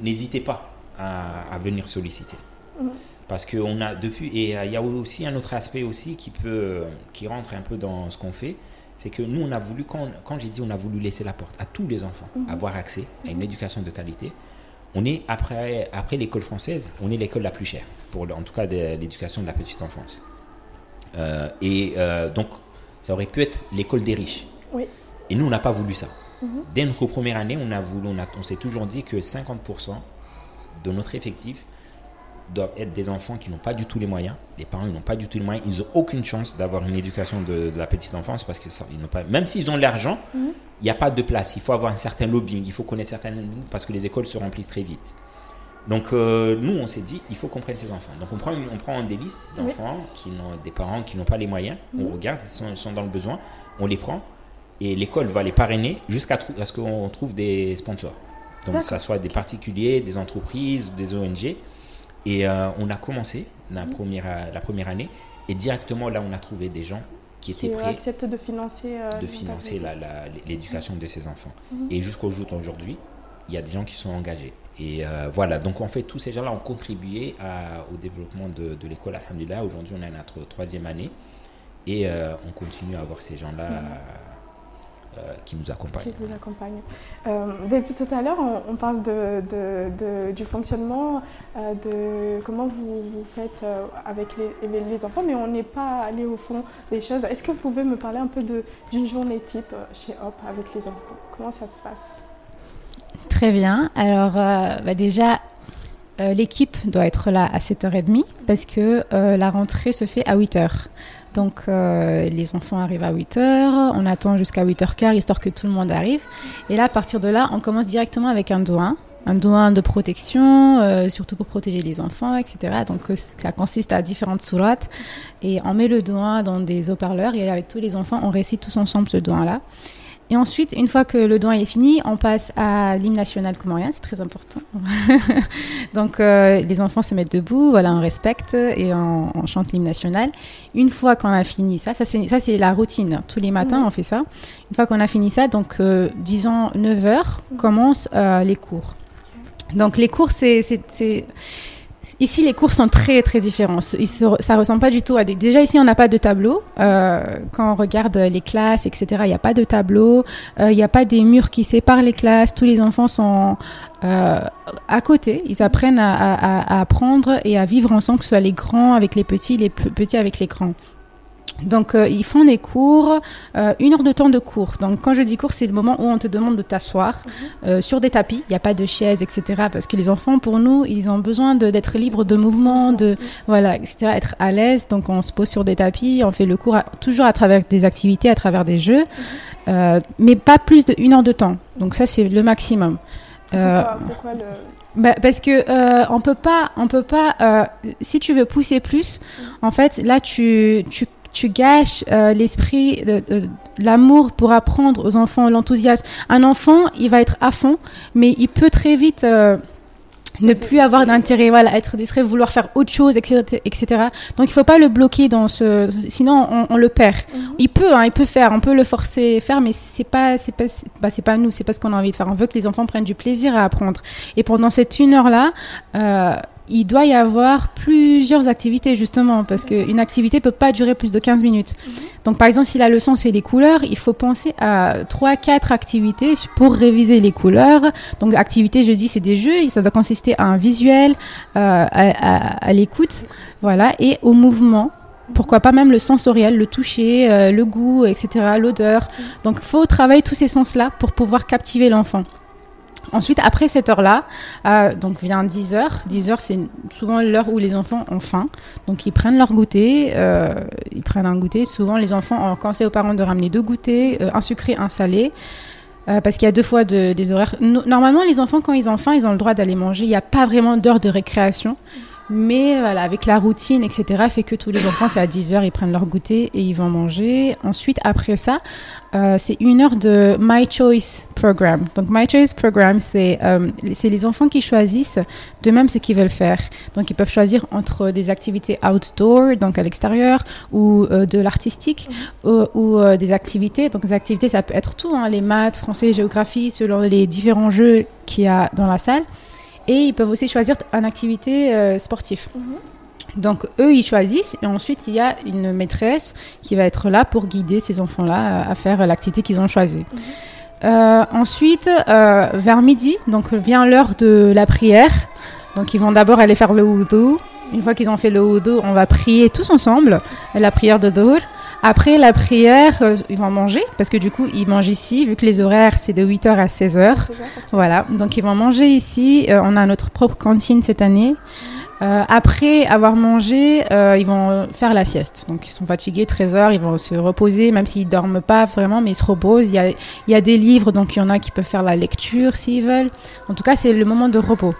n'hésitez pas à, à venir solliciter. Mhm. Parce qu'on a depuis, et euh, il y a aussi un autre aspect aussi qui peut, qui rentre un peu dans ce qu'on fait, c'est que nous on a voulu, quand, quand j'ai dit on a voulu laisser la porte à tous les enfants, Mhm. avoir accès à une éducation de qualité, on est après, après l'école française, on est l'école la plus chère, pour, en tout cas de l'éducation de la petite enfance. Euh, et euh, donc, ça aurait pu être l'école des riches. Oui. Et nous, on n'a pas voulu ça. Mhm. Dès notre première année, on, a voulu, on, s'est toujours dit que 50% de notre effectif doivent être des enfants qui n'ont pas du tout les moyens. Les parents ils n'ont pas du tout les moyens. Ils n'ont aucune chance d'avoir une éducation de, de la petite enfance parce que ça, ils n'ont pas. Même s'ils ont l'argent, il Mhm. n'y a pas de place. Il faut avoir un certain lobbying. Il faut connaître certaines parce que les écoles se remplissent très vite. Donc euh, nous, on s'est dit, il faut qu'on prenne ces enfants. Donc on prend, une- on prend des listes d'enfants qui n'ont des parents qui n'ont pas les moyens. On Mhm. regarde, ils sont, ils sont dans le besoin. On les prend et l'école va les parrainer jusqu'à trou- ce qu'on trouve des sponsors. Donc D'accord. ça soit des particuliers, des entreprises, des ONG. Et euh, on a commencé la Mhm. première, euh, la première année et directement là, on a trouvé des gens qui étaient Qui prêts acceptent de financer, euh, de financer activités. la- la- l'éducation de ces enfants. Mhm. Et jusqu'au jour d'aujourd'hui, il y a des gens qui sont engagés. Et euh, voilà, donc en fait, tous ces gens-là ont contribué à- au développement de, de l'école. Alhamdulillah, aujourd'hui, on est à notre troisième année et euh, on continue à avoir ces gens-là Mhm. euh, qui nous accompagnent. qui vous accompagne. Euh, depuis tout à l'heure, on, on parle de, du fonctionnement, de comment vous, vous faites avec les, les- les enfants, mais on n'est pas allé au fond des choses. Est-ce que vous pouvez me parler un peu d'une journée type chez Hop avec les enfants? Comment ça se passe? Très bien. Alors, euh, bah déjà, euh, l'équipe doit être là à 7h30 parce que euh, la rentrée se fait à 8h. Donc, les enfants arrivent à 8h, on attend jusqu'à 8h15 histoire que tout le monde arrive. Et là, à partir de là, on commence directement avec un doigt. Un doigt de protection, surtout pour protéger les enfants, etc. Donc, ça consiste à différentes sourates. Et on met le doigt dans des haut-parleurs et avec tous les enfants, on récite tous ensemble ce doigt-là. Et ensuite, une fois que le doigt est fini, on passe à l'hymne national comorien, c'est très important. Donc, euh, les enfants se mettent debout, voilà, on respecte et on, on chante l'hymne national. Une fois qu'on a fini ça, ça c'est, la routine. Tous les matins, on fait ça. Une fois qu'on a fini ça, donc euh, disons 9 heures, commencent euh, les cours. Donc, les cours, c'est- Ici, les cours sont très très différents. Ça ressemble pas du tout à des. Déjà ici, on n'a pas de tableau. Euh, quand on regarde les classes, etc., il n'y a pas de tableau. Euh, Il n'y a pas des murs qui séparent les classes. Tous les enfants sont euh, à côté. Ils apprennent à, à- à apprendre et à vivre ensemble, que ce soit les grands avec les petits, les petits avec les grands. Donc, euh, ils font des cours, euh, une heure de temps de cours. Donc, quand je dis cours, c'est le moment où on te demande de t'asseoir euh, sur des tapis. Il n'y a pas de chaises, etc. Parce que les enfants, pour nous, ils ont besoin d'être libres de mouvement, de voilà, etc. Être à l'aise. Donc, on se pose sur des tapis, on fait le cours à- toujours à travers des activités, à travers des jeux, euh, mais pas plus d'une heure de temps. Donc, ça, c'est le maximum. Pourquoi, pourquoi le... bah, parce que euh, on peut pas, on peut pas. euh, si tu veux pousser plus, en fait, là tu tu tu gâches euh, l'esprit, de, de- l'amour pour apprendre aux enfants, l'enthousiasme. Un enfant, il va être à fond, mais il peut très vite. euh, ne plus avoir d'intérêt, voilà, être distrait, vouloir faire autre chose, etc., etc. Donc il faut pas le bloquer dans ce, sinon on, on le perd. Mhm. Il peut, hein, il peut faire, on peut le forcer à faire, mais c'est pas, c'est pas, c'est bah, c'est pas nous, c'est pas ce qu'on a envie de faire. On veut que les enfants prennent du plaisir à apprendre. Et pendant cette une heure là, euh, il doit y avoir plusieurs activités justement parce qu'une activité peut pas durer plus de 15 minutes. Donc par exemple si la leçon c'est les couleurs, il faut penser à trois quatre activités pour réviser les couleurs. Donc activité je dis c'est des jeux, ça doit consister à un visuel, euh, à, à- à l'écoute, voilà et au mouvement. Pourquoi pas même le sensoriel, le toucher, euh, le goût, etc., l'odeur. Donc, faut travailler tous ces sens-là pour pouvoir captiver l'enfant. Ensuite, après cette heure-là, euh, donc vient 10 heures. 10 heures, c'est souvent l'heure où les enfants ont faim. Donc, ils prennent leur goûter. euh, ils prennent un goûter. Souvent, les enfants ont conseillé aux parents de ramener deux goûters, euh, un sucré, un salé. parce qu'il y a deux fois de- des horaires. No- Normalement, les enfants, quand ils ont faim, ils ont le droit d'aller manger. Il n'y a pas vraiment d'heure de récréation. Mais voilà, avec la routine, etc., fait que tous les enfants, c'est à 10 heures, ils prennent leur goûter et ils vont manger. Ensuite, après ça, euh, c'est une heure de My Choice Program. Donc, My Choice Program, c'est euh, les enfants qui choisissent de même ce qu'ils veulent faire. Donc, ils peuvent choisir entre des activités outdoor, donc à l'extérieur, ou euh, de l'artistique, ou, ou, euh, des activités. Donc, les activités, ça peut être tout, hein, les maths, français, géographie, selon les différents jeux qu'il y a dans la salle. Et ils peuvent aussi choisir une activité euh, sportive. Mhm. Donc eux, ils choisissent et ensuite il y a une maîtresse qui va être là pour guider ces enfants-là à- à faire l'activité qu'ils ont choisie. Euh, ensuite, euh, vers midi, donc vient l'heure de la prière. Donc ils vont d'abord aller faire le wudu. Une fois qu'ils ont fait le wudu, on va prier tous ensemble la prière de Dour. Après la prière, euh, ils vont manger parce que du coup ils mangent ici vu que les horaires c'est de 8h à 16h. C'est ça Voilà, donc ils vont manger ici. Euh, on a notre propre cantine cette année. Euh, après avoir mangé, euh, ils vont faire la sieste. Donc ils sont fatigués, 13 heures, ils vont se reposer, même s'ils dorment pas vraiment, mais ils se reposent. Il y a, il y a des livres, donc il y en a qui peuvent faire la lecture s'ils veulent. En tout cas, c'est le moment de repos.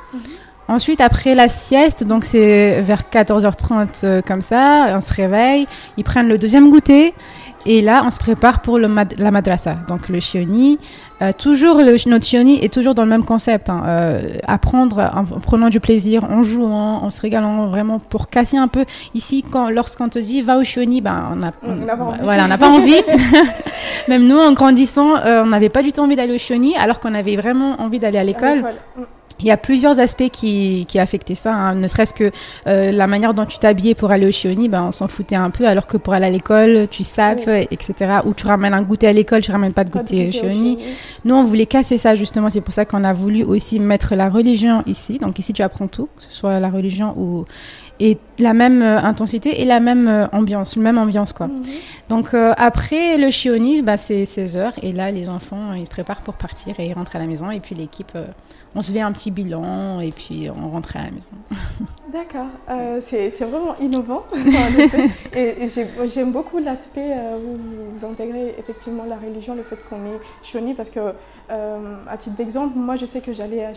Ensuite, après la sieste, donc c'est vers 14h30 euh, comme ça, on se réveille, ils prennent le deuxième goûter. Et là, on se prépare pour le mad- la madrasa, donc le shioni. Euh, toujours, le, notre shioni est toujours dans le même concept. hein, euh, apprendre en, en prenant du plaisir, en jouant, en se régalant, vraiment pour casser un peu. Ici, quand, lorsqu'on te dit va au shioni, ben, on n'a pas envie. voilà, on pas envie. Même nous, en grandissant, euh, on n'avait pas du tout envie d'aller au shioni, alors qu'on avait vraiment envie d'aller à À l'école. Il y a plusieurs aspects qui, qui affectaient ça, hein. ne serait-ce que euh, la manière dont tu t'habillais pour aller au Shioni, ben, on s'en foutait un peu, alors que pour aller à l'école, tu sapes, Oui. etc. Ou tu ramènes un goûter à l'école, tu ramènes pas de Pas de goûter au Shioni. Nous, on voulait casser ça justement, c'est pour ça qu'on a voulu aussi mettre la religion ici. Donc ici, tu apprends tout, que ce soit la religion ou... Et la même euh, intensité et la même euh, ambiance, la même ambiance quoi. Mhm. Donc euh, après le Shioni, bah, c'est 16 heures et là les enfants ils se préparent pour partir et ils rentrent à la maison et puis l'équipe, on se fait un petit bilan et puis on rentre à la maison. D'accord, Euh, c'est vraiment innovant. et et j'ai- j'aime beaucoup l'aspect euh, où vous, intégrez effectivement la religion, le fait qu'on est Shoni, parce que, euh, à titre d'exemple, moi je sais que j'allais à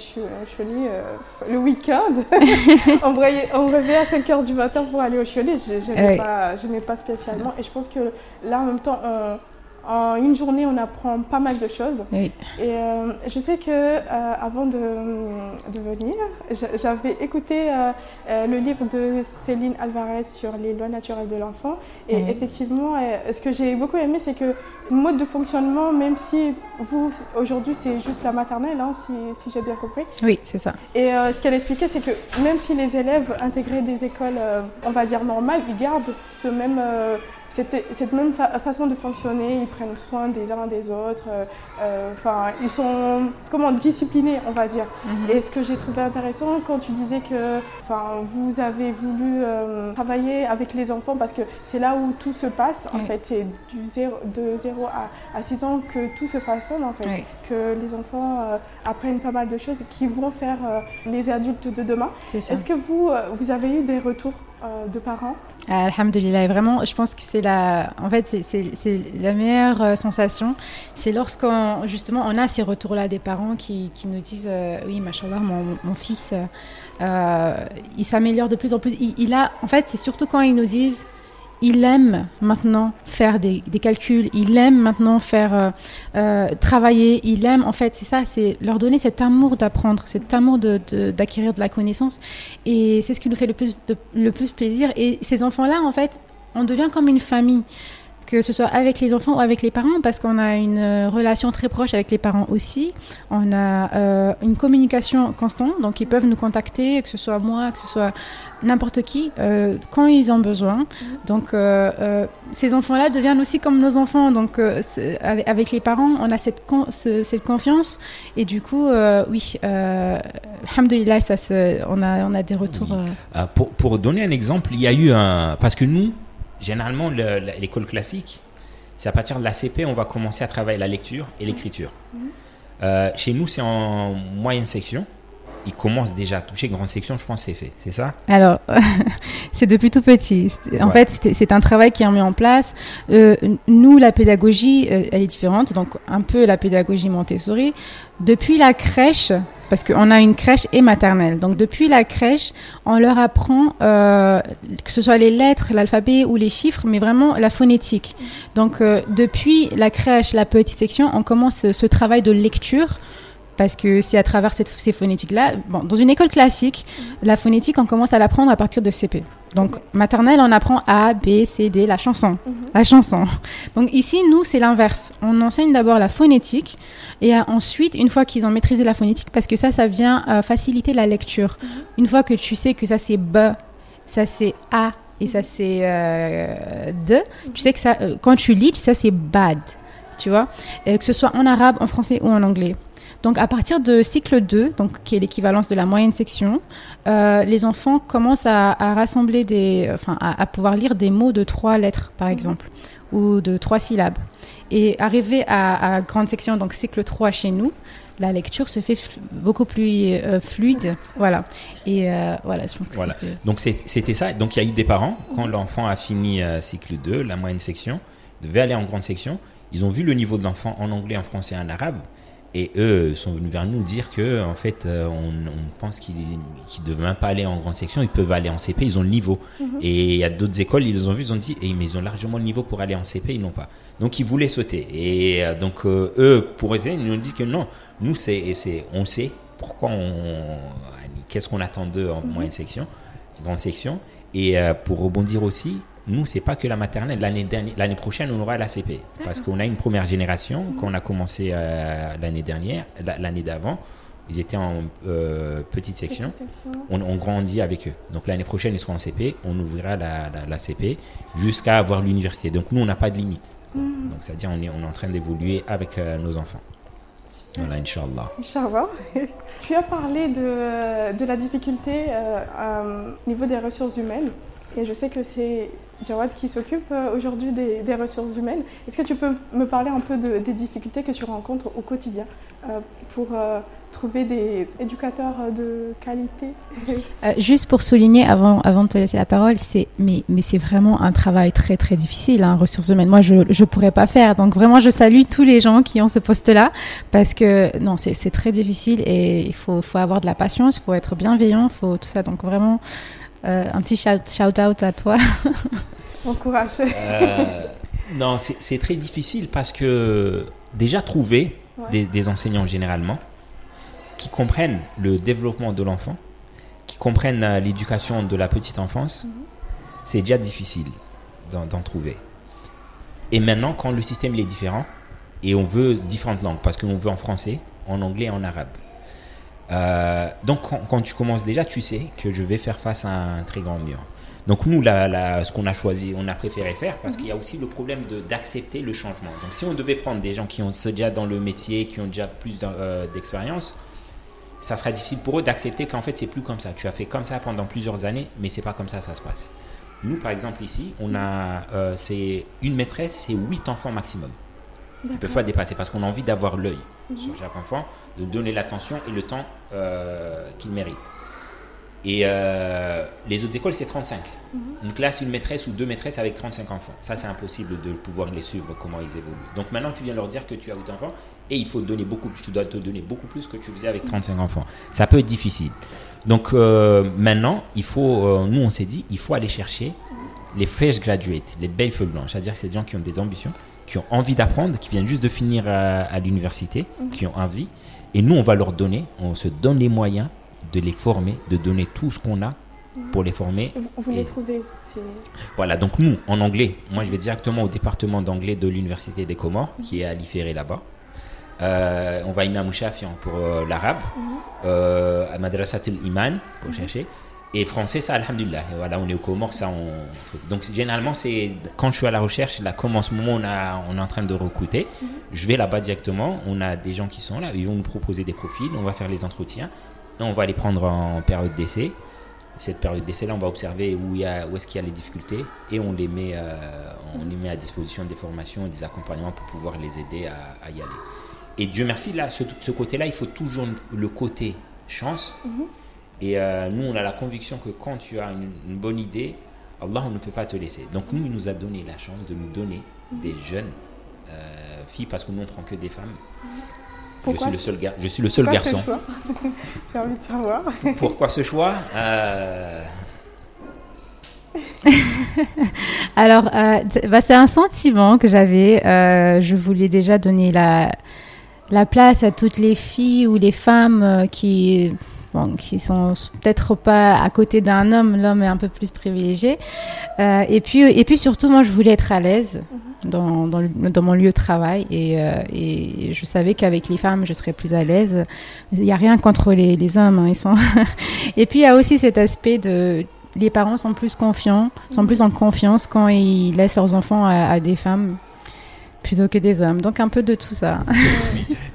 euh, le week-end. on, on à 5 h du matin pour aller au Shoni, je n'aimais Oui. pas, spécialement. Et je pense que là en même temps, on- en une journée, on apprend pas mal de choses. Oui. Et euh, je sais que euh, avant de, de venir, j'a- j'avais écouté euh, le livre de Céline Alvarez sur les lois naturelles de l'enfant. Et Oui. effectivement, ce que j'ai beaucoup aimé, c'est que mode de fonctionnement, même si vous, aujourd'hui, c'est juste la maternelle, hein, si, si j'ai bien compris. Oui, c'est ça. Et ce qu'elle expliquait, c'est que même si les élèves intégraient des écoles, on va dire normales, ils gardent ce même, cette, cette même fa- façon de fonctionner, ils prennent soin des uns des autres, euh, euh, enfin, ils sont comment, disciplinés, on va dire. Mhm. Et ce que j'ai trouvé intéressant quand tu disais que enfin, vous avez voulu euh, travailler avec les enfants parce que c'est là où tout se passe, en Oui. fait, c'est du zéro, de 0 à, à 6 ans que tout se façonne, en fait Oui. que les enfants apprennent pas mal de choses qui vont faire les adultes de demain. Est-ce que vous, vous avez eu des retours de parents Alhamdulillah, et vraiment, je pense que c'est la, en fait, la meilleure euh, sensation. C'est lorsqu'on, justement, on a ces retours-là des parents qui, qui nous disent, euh, oui, machallah, mon, mon fils, euh, euh, il s'améliore de plus en plus. Il, il a, en fait, c'est surtout quand ils nous disent, il aime maintenant faire des, calculs, il aime maintenant faire euh, euh, travailler, il aime en fait, c'est ça, c'est leur donner cet amour d'apprendre, cet amour d'acquérir de, d'acquérir de, la connaissance. Et c'est ce qui nous fait le plus, de, le plus plaisir. Et ces enfants-là, en fait, on devient comme une famille que ce soit avec les enfants ou avec les parents, parce qu'on a une euh, relation très proche avec les parents aussi. On a euh, une communication constante, donc ils peuvent nous contacter, que ce soit moi, que ce soit n'importe qui, euh, quand ils ont besoin. Donc euh, euh, ces enfants-là deviennent aussi comme nos enfants. Donc avec, avec, les parents, on a cette, con ce, cette confiance. Et du coup, oui, alhamdoulilah, ça, on, a, on a des retours. Oui. pour, pour donner un exemple, il y a eu un... Parce que nous, généralement, l'école classique, c'est à partir de la CP, on va commencer à travailler la lecture et l'écriture. Mmh. Euh, chez nous, c'est en moyenne section. Ils commencent déjà à toucher grande section, je pense c'est fait, c'est ça? Alors, c'est depuis tout petit. En ouais. fait, c'est un travail qui est mis en place. Euh, nous, la pédagogie, euh, elle est différente. Donc, un peu la pédagogie Montessori. Depuis la crèche, parce qu'on a une crèche et maternelle. Donc depuis la crèche, on leur apprend euh, que ce soit les lettres, l'alphabet ou les chiffres, mais vraiment la phonétique. Donc euh, depuis la crèche, la petite section, on commence ce travail de lecture parce que c'est à travers cette, ces phonétiques-là. Bon, dans une école classique, la phonétique, on commence à l'apprendre à partir de CP. Donc, maternelle, on apprend A, B, C, D, la chanson. Mm -hmm. La chanson. Donc, ici, nous, c'est l'inverse. On enseigne d'abord la phonétique et euh, ensuite, une fois qu'ils ont maîtrisé la phonétique, parce que ça, ça vient euh, faciliter la lecture. Mm -hmm. Une fois que tu sais que ça, c'est B, ça, c'est A et ça, c'est euh, D, tu sais que ça, euh, quand tu lis, ça, c'est bad. Tu vois? Que ce soit en arabe, en français ou en anglais. Donc à partir de cycle 2, donc, qui est l'équivalence de la moyenne section, euh, les enfants commencent à, à rassembler des, enfin, à, à, pouvoir lire des mots de trois lettres, par exemple, mmh. ou de trois syllabes. Et arrivé à, à, grande section, donc cycle 3 chez nous, la lecture se fait beaucoup plus euh, fluide. Voilà. Et euh, voilà, je pense voilà. Que... Donc c'était ça. Donc il y a eu des parents, quand l'enfant a fini euh, cycle 2, la moyenne section, devait aller en grande section. Ils ont vu le niveau de l'enfant en anglais, en français et en arabe. Et eux sont venus vers nous dire que en fait euh, on, on, pense qu'ils ne doivent même pas aller en grande section, ils peuvent aller en CP, ils ont le niveau. Mm -hmm. Et il y a d'autres écoles, ils les ont vus, ils ont dit, eh, mais ils ont largement le niveau pour aller en CP, ils n'ont pas. Donc ils voulaient sauter. Et euh, donc euh, eux, pour essayer, ils nous ont dit que non, nous c'est, on sait pourquoi on, qu'est-ce qu'on attend d'eux en mm -hmm. moyenne section, grande section. Et pour rebondir aussi, nous, c'est pas que la maternelle. L'année dernière, l'année prochaine, on aura la CP. Parce qu'on a une première génération qu'on a commencé euh, l'année dernière, l'année d'avant. Ils étaient en euh, petite section. Petite section. On, on, grandit avec eux. Donc l'année prochaine, ils seront en CP. On ouvrira la, la, la CP jusqu'à avoir l'université. Donc nous, on n'a pas de limite. Mmh. Donc c'est-à-dire, on est, on est en train d'évoluer avec euh, nos enfants. Voilà, Inch'Allah. Inch'Allah. tu as parlé de, de la difficulté au niveau des ressources humaines. Et je sais que c'est Jawad qui s'occupe euh, aujourd'hui des, ressources humaines. Est-ce que tu peux me parler un peu de, des difficultés que tu rencontres au quotidien euh, pour euh, trouver des éducateurs de qualité? Juste pour souligner, avant, avant de te laisser la parole, c'est mais, mais c'est vraiment un travail très très difficile, hein, ressources humaines. Moi, je ne pourrais pas faire. Donc vraiment, je salue tous les gens qui ont ce poste-là parce que non, c'est très difficile et il faut, faut avoir de la patience, il faut être bienveillant, il faut tout ça. Donc vraiment... Euh, un petit shout, shout, out à toi. Bon courage. Euh, non, c'est très difficile parce que déjà trouver ouais. des, des, enseignants généralement qui comprennent le développement de l'enfant, qui comprennent euh, l'éducation de la petite enfance, mm -hmm. c'est déjà difficile d'en trouver. Et maintenant, quand le système il est différent et on veut différentes langues, parce qu'on veut en français, en anglais et en arabe. Euh, donc quand, quand, tu commences déjà, tu sais que je vais faire face à un très grand mur. Donc nous, la, la, ce qu'on a choisi, on a préféré faire parce qu'il y a aussi le problème d'accepter le changement. Donc si on devait prendre des gens qui ont déjà dans le métier, qui ont déjà plus euh, d'expérience, ça sera difficile pour eux d'accepter qu'en fait c'est plus comme ça. Tu as fait comme ça pendant plusieurs années, mais c'est pas comme ça ça se passe. Nous par exemple ici, on a euh, c'est une maîtresse, c'est 8 enfants maximum. Ils ne peuvent pas dépasser parce qu'on a envie d'avoir l'œil mmh. sur chaque enfant, de donner l'attention et le temps euh, qu'il mérite. Et euh, les autres écoles, c'est 35. Mmh. Une classe, une maîtresse ou deux maîtresses avec 35 enfants. Ça, c'est impossible de pouvoir les suivre, comment ils évoluent. Donc maintenant, tu viens leur dire que tu as 8 enfants et il faut donner beaucoup Tu dois te donner beaucoup plus que tu faisais avec 35 enfants. Ça peut être difficile. Donc euh, maintenant, il faut, euh, nous, on s'est dit, il faut aller chercher les fresh graduates, les belles feuilles blanches. C'est-à-dire que c'est des gens qui ont des ambitions, qui ont envie d'apprendre, qui viennent juste de finir à, à l'université, qui ont envie. Et nous, on va leur donner, on se donne les moyens de les former, de donner tout ce qu'on a pour les former. Vous, les trouvez Voilà, donc nous, en anglais, moi je vais directement au département d'anglais de l'Université des Comores, qui est à l'Iféré là-bas. Euh, on va à Imam Shafian pour euh, l'arabe, euh, à Madrasat Iman pour chercher. Et français, ça, alhamdulillah. Voilà, on est aux Comores, ça, on. Donc, généralement, c'est quand je suis à la recherche, là, comme en ce moment, on, a, on est en train de recruter, je vais là-bas directement. On a des gens qui sont là, ils vont nous proposer des profils, on va faire les entretiens, et on va les prendre en période d'essai. Cette période d'essai-là, on va observer où, il y a, où est-ce qu'il y a les difficultés et on les, met, euh, on les met à disposition des formations et des accompagnements pour pouvoir les aider à, à y aller. Et Dieu merci, là, ce, ce côté-là, il faut toujours le côté chance. Et euh, nous, on a la conviction que quand tu as une, une bonne idée, Allah on ne peut pas te laisser. Donc nous, il nous a donné la chance de nous donner des jeunes euh, filles, parce que nous, on prend que des femmes. Je Pourquoi suis le seul, gar- je suis le seul Pourquoi garçon. J'ai envie de savoir. Pourquoi ce choix Euh, Alors, bah, c'est un sentiment que j'avais. Je voulais déjà donner la, la place à toutes les filles ou les femmes qui, bon, qui sont peut-être pas à côté d'un homme. L'homme est un peu plus privilégié. Euh, et puis, et puis surtout, moi, je voulais être à l'aise dans, dans, le- dans mon lieu de travail et, euh, et je savais qu'avec les femmes, je serais plus à l'aise. Il n'y a rien contre les, les hommes. hein, ils sont et puis, il y a aussi cet aspect de les parents sont plus confiants, sont plus en confiance quand ils laissent leurs enfants à, à des femmes plutôt que des hommes. Donc un peu de tout ça.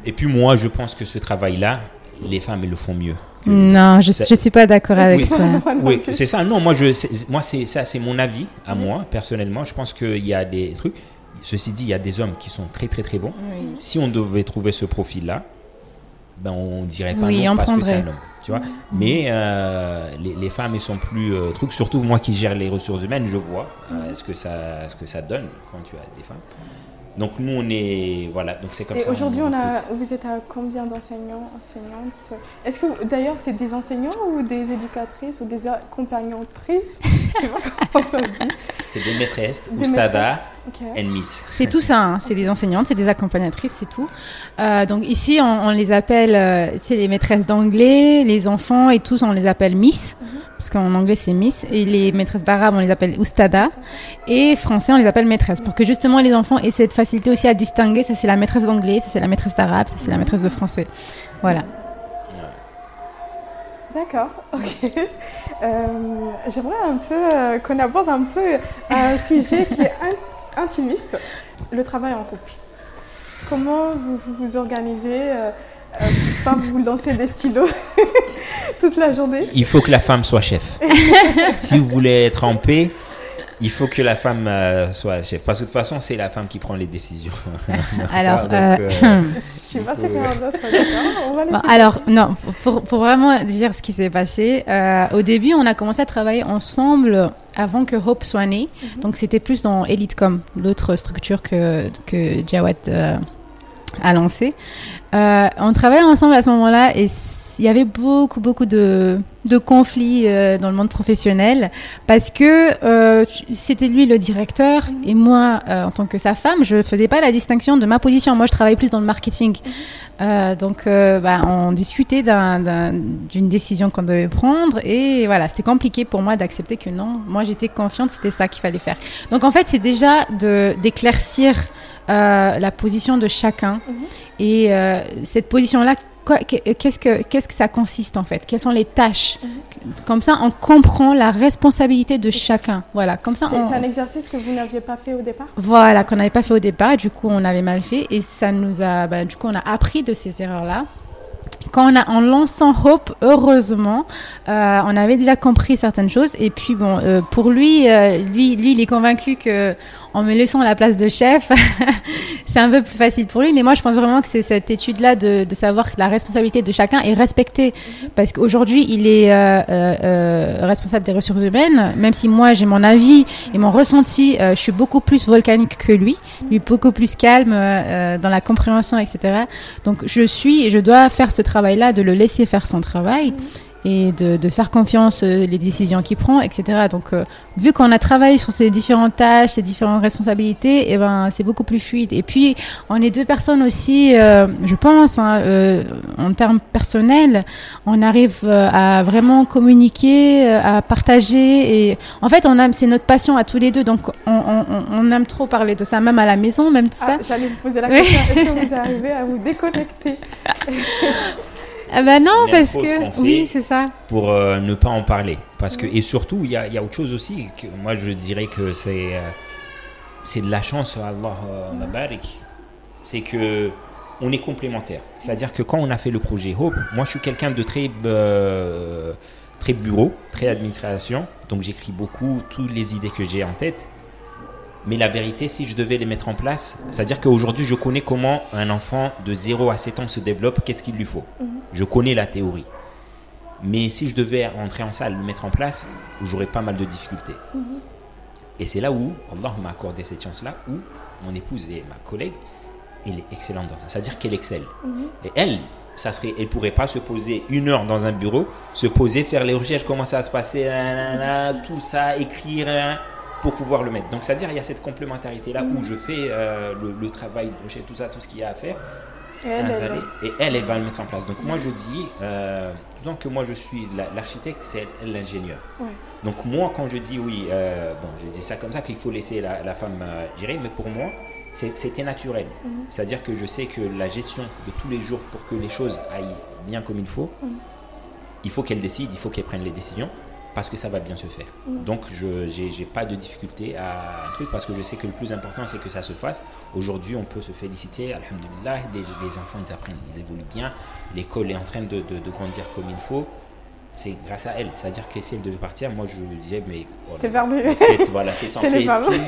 Et puis moi, je pense que ce travail-là, les femmes, elles le font mieux. Non, je je suis pas d'accord avec Oui. ça. Oui, c'est ça. Non, moi, je, c'est- moi, c'est ça, c'est mon avis à moi personnellement. Je pense qu'il y a des trucs. Ceci dit, il y a des hommes qui sont très, très, très bons. Si on devait trouver ce profil-là, ben on dirait pas Oui, non on parce que c'est un homme. Tu vois. Mais euh, les, les femmes, elles sont plus euh, trucs. Surtout moi qui gère les ressources humaines, je vois euh, ce que ça, ce que ça donne quand tu as des femmes. Donc nous, on est voilà. Donc c'est comme Et ça. aujourd'hui, on a, vous êtes à combien d'enseignants, enseignantes? Est-ce que d'ailleurs c'est des enseignants ou des éducatrices ou des accompagnatrices? C'est des maîtresses, Des. And miss. C'est tout ça, hein. c'est des enseignantes, c'est des accompagnatrices, c'est tout. Euh, donc ici, on, on les appelle, euh, c'est les maîtresses d'anglais, les enfants et tous, on les appelle Miss, parce qu'en anglais c'est Miss, et les maîtresses d'arabe, on les appelle Oustada, et français, on les appelle maîtresses, pour que justement les enfants aient cette facilité aussi à distinguer, ça c'est la maîtresse d'anglais, ça c'est la maîtresse d'arabe, ça c'est la maîtresse de français. Voilà. D'accord, ok. Euh, J'aimerais un peu euh, qu'on aborde un peu un sujet qui est in- intimiste, le travail en couple. Comment vous vous, vous organisez euh, euh, Pas vous lancez des stylos toute la journée? Il faut que la femme soit chef. si vous voulez être en paix, il faut que la femme euh, soit chef. Parce que de toute façon, c'est la femme qui prend les décisions. Alors, Donc, euh, Je sais pas si Bon, alors, non, pour, pour vraiment dire ce qui s'est passé, euh, au début, on a commencé à travailler ensemble avant que Hope soit née. Donc, c'était plus dans Elitecom, l'autre structure que, que Jawad euh, a lancée. Euh, on travaillait ensemble à ce moment-là et il y avait beaucoup, beaucoup de, de conflits euh, dans le monde professionnel parce que euh, c'était lui le directeur et moi, euh, en tant que sa femme, je faisais pas la distinction de ma position. Moi, je travaillais plus dans le marketing. Donc, bah, on discutait d'un- d'un- d'une décision qu'on devait prendre et voilà, c'était compliqué pour moi d'accepter que non, moi j'étais confiante, c'était ça qu'il fallait faire. Donc, en fait, c'est déjà de d'éclaircir euh, la position de chacun et euh, cette position-là. Quoi- Qu'est-ce que qu'est-ce que ça consiste en fait? Quelles sont les tâches? Comme ça, on comprend la responsabilité de chacun. Voilà, comme ça, C'est on, un exercice que vous n'aviez pas fait au départ? Voilà, qu'on n'avait pas fait au départ, du coup on avait mal fait, et ça nous a, bah, du coup on a appris de ces erreurs-là. Quand on a, en lançant Hope, heureusement, euh, on avait déjà compris certaines choses, et puis bon, euh, pour lui, euh, lui, lui, il est convaincu que en me laissant à la place de chef, c'est un peu plus facile pour lui. Mais moi, je pense vraiment que c'est cette étude-là de, de savoir que la responsabilité de chacun est respectée, parce qu'aujourd'hui, il est responsable des ressources humaines, même si moi j'ai mon avis et mon ressenti, je suis beaucoup plus volcanique que lui, lui beaucoup plus calme dans la compréhension, etc. Donc je suis et je dois faire ce de le laisser faire son travail. Et de, de faire confiance euh, les décisions qu'il prend, etc. Donc, euh, vu qu'on a travaillé sur ces différentes tâches, ces différentes responsabilités, et ben, c'est beaucoup plus fluide. Et puis, on est deux personnes aussi, euh, je pense, hein, euh, en termes personnels, on arrive à vraiment communiquer, à partager. Et en fait, on aime, c'est notre passion à tous les deux. Donc, on, on, on aime trop parler de ça, même à la maison, même ça. Ah, J'allais vous poser la question, est-ce que vous arrivez à vous déconnecter? Ah bah non, parce que oui, c'est ça. pour euh, ne pas en parler. Parce que, et surtout, il y y a autre chose aussi. Que moi, je dirais que c'est euh, c'est de la chance, Allah euh. C'est que on est complémentaires. C'est-à-dire que quand on a fait le projet Hope, moi, je suis quelqu'un de très, très bureau, très administration. Donc, j'écris beaucoup toutes les idées que j'ai en tête. Mais la vérité, si je devais les mettre en place, c'est-à-dire qu'aujourd'hui, je connais comment un enfant de 0 à 7 ans se développe, qu'est-ce qu'il lui faut. Je connais la théorie. Mais si je devais rentrer en salle, le mettre en place, j'aurais pas mal de difficultés. Et c'est là où Allah m'a accordé cette chance-là, où mon épouse et ma collègue, elle est excellente dans ça. C'est-à-dire qu'elle excelle. Et elle, ça serait, elle pourrait pas se poser une heure dans un bureau, se poser, faire les recherches, comment ça va se passer, tout ça, écrire, pour pouvoir le mettre. Donc, c'est-à-dire il y a cette complémentarité-là où je fais euh, le, le travail recherche, tout ça, tout ce qu'il y a à faire, Et elle, elle- installé, et elle, elle va le mettre en place. Donc moi, je dis, euh, tant que moi, je suis la- l'architecte, c'est elle l'ingénieur. Ouais. Donc moi, quand je dis oui, euh, bon, je dis ça comme ça, qu'il faut laisser la, la femme euh, gérer, mais pour moi, c'était naturel. C'est-à-dire que je sais que la gestion de tous les jours pour que les choses aillent bien comme il faut, il faut qu'elle décide, il faut qu'elle prenne les décisions parce que ça va bien se faire. Donc je n'ai pas de difficulté à un truc parce que je sais que le plus important c'est que ça se fasse. Aujourd'hui on peut se féliciter, alhamdulillah, des, les enfants ils apprennent, ils évoluent bien, l'école est en train de, de- de grandir comme il faut. C'est grâce à elle. C'est-à-dire que si elle devait partir, moi je lui disais, mais voilà, T'es perdu. en fait, voilà, c'est ça. En fait,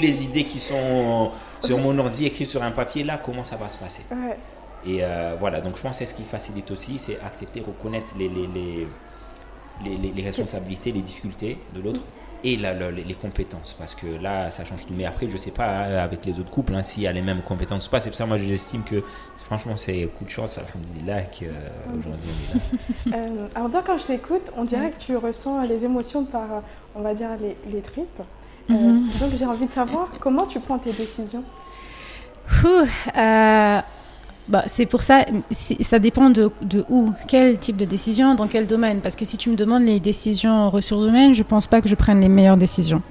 les idées qui sont sur mon ordi écrites sur un papier, là, comment ça va se passer? Ouais. Et euh, voilà, donc je pense que c'est ce qui facilite aussi, c'est accepter, reconnaître les, les, les, les, les- les responsabilités, les difficultés de l'autre et la- la- les, compétences. Parce que là, ça change tout. Mais après, je sais pas hein, avec les autres couples hein, s'il y a les mêmes compétences ou pas. C'est pour ça, moi, j'estime que franchement, c'est coup de chance, alhamdoulilah, qu'aujourd'hui on est là. Euh, alors bien quand je t'écoute, on dirait que tu ressens les émotions par, on va dire, les, les tripes. Euh, Mhm. donc j'ai envie de savoir comment tu prends tes décisions. Ouh, euh, bah, c'est pour ça, ça dépend de, de où, quel type de décision, dans quel domaine. Parce que si tu me demandes les décisions ressources humaines, je pense pas que je prenne les meilleures décisions.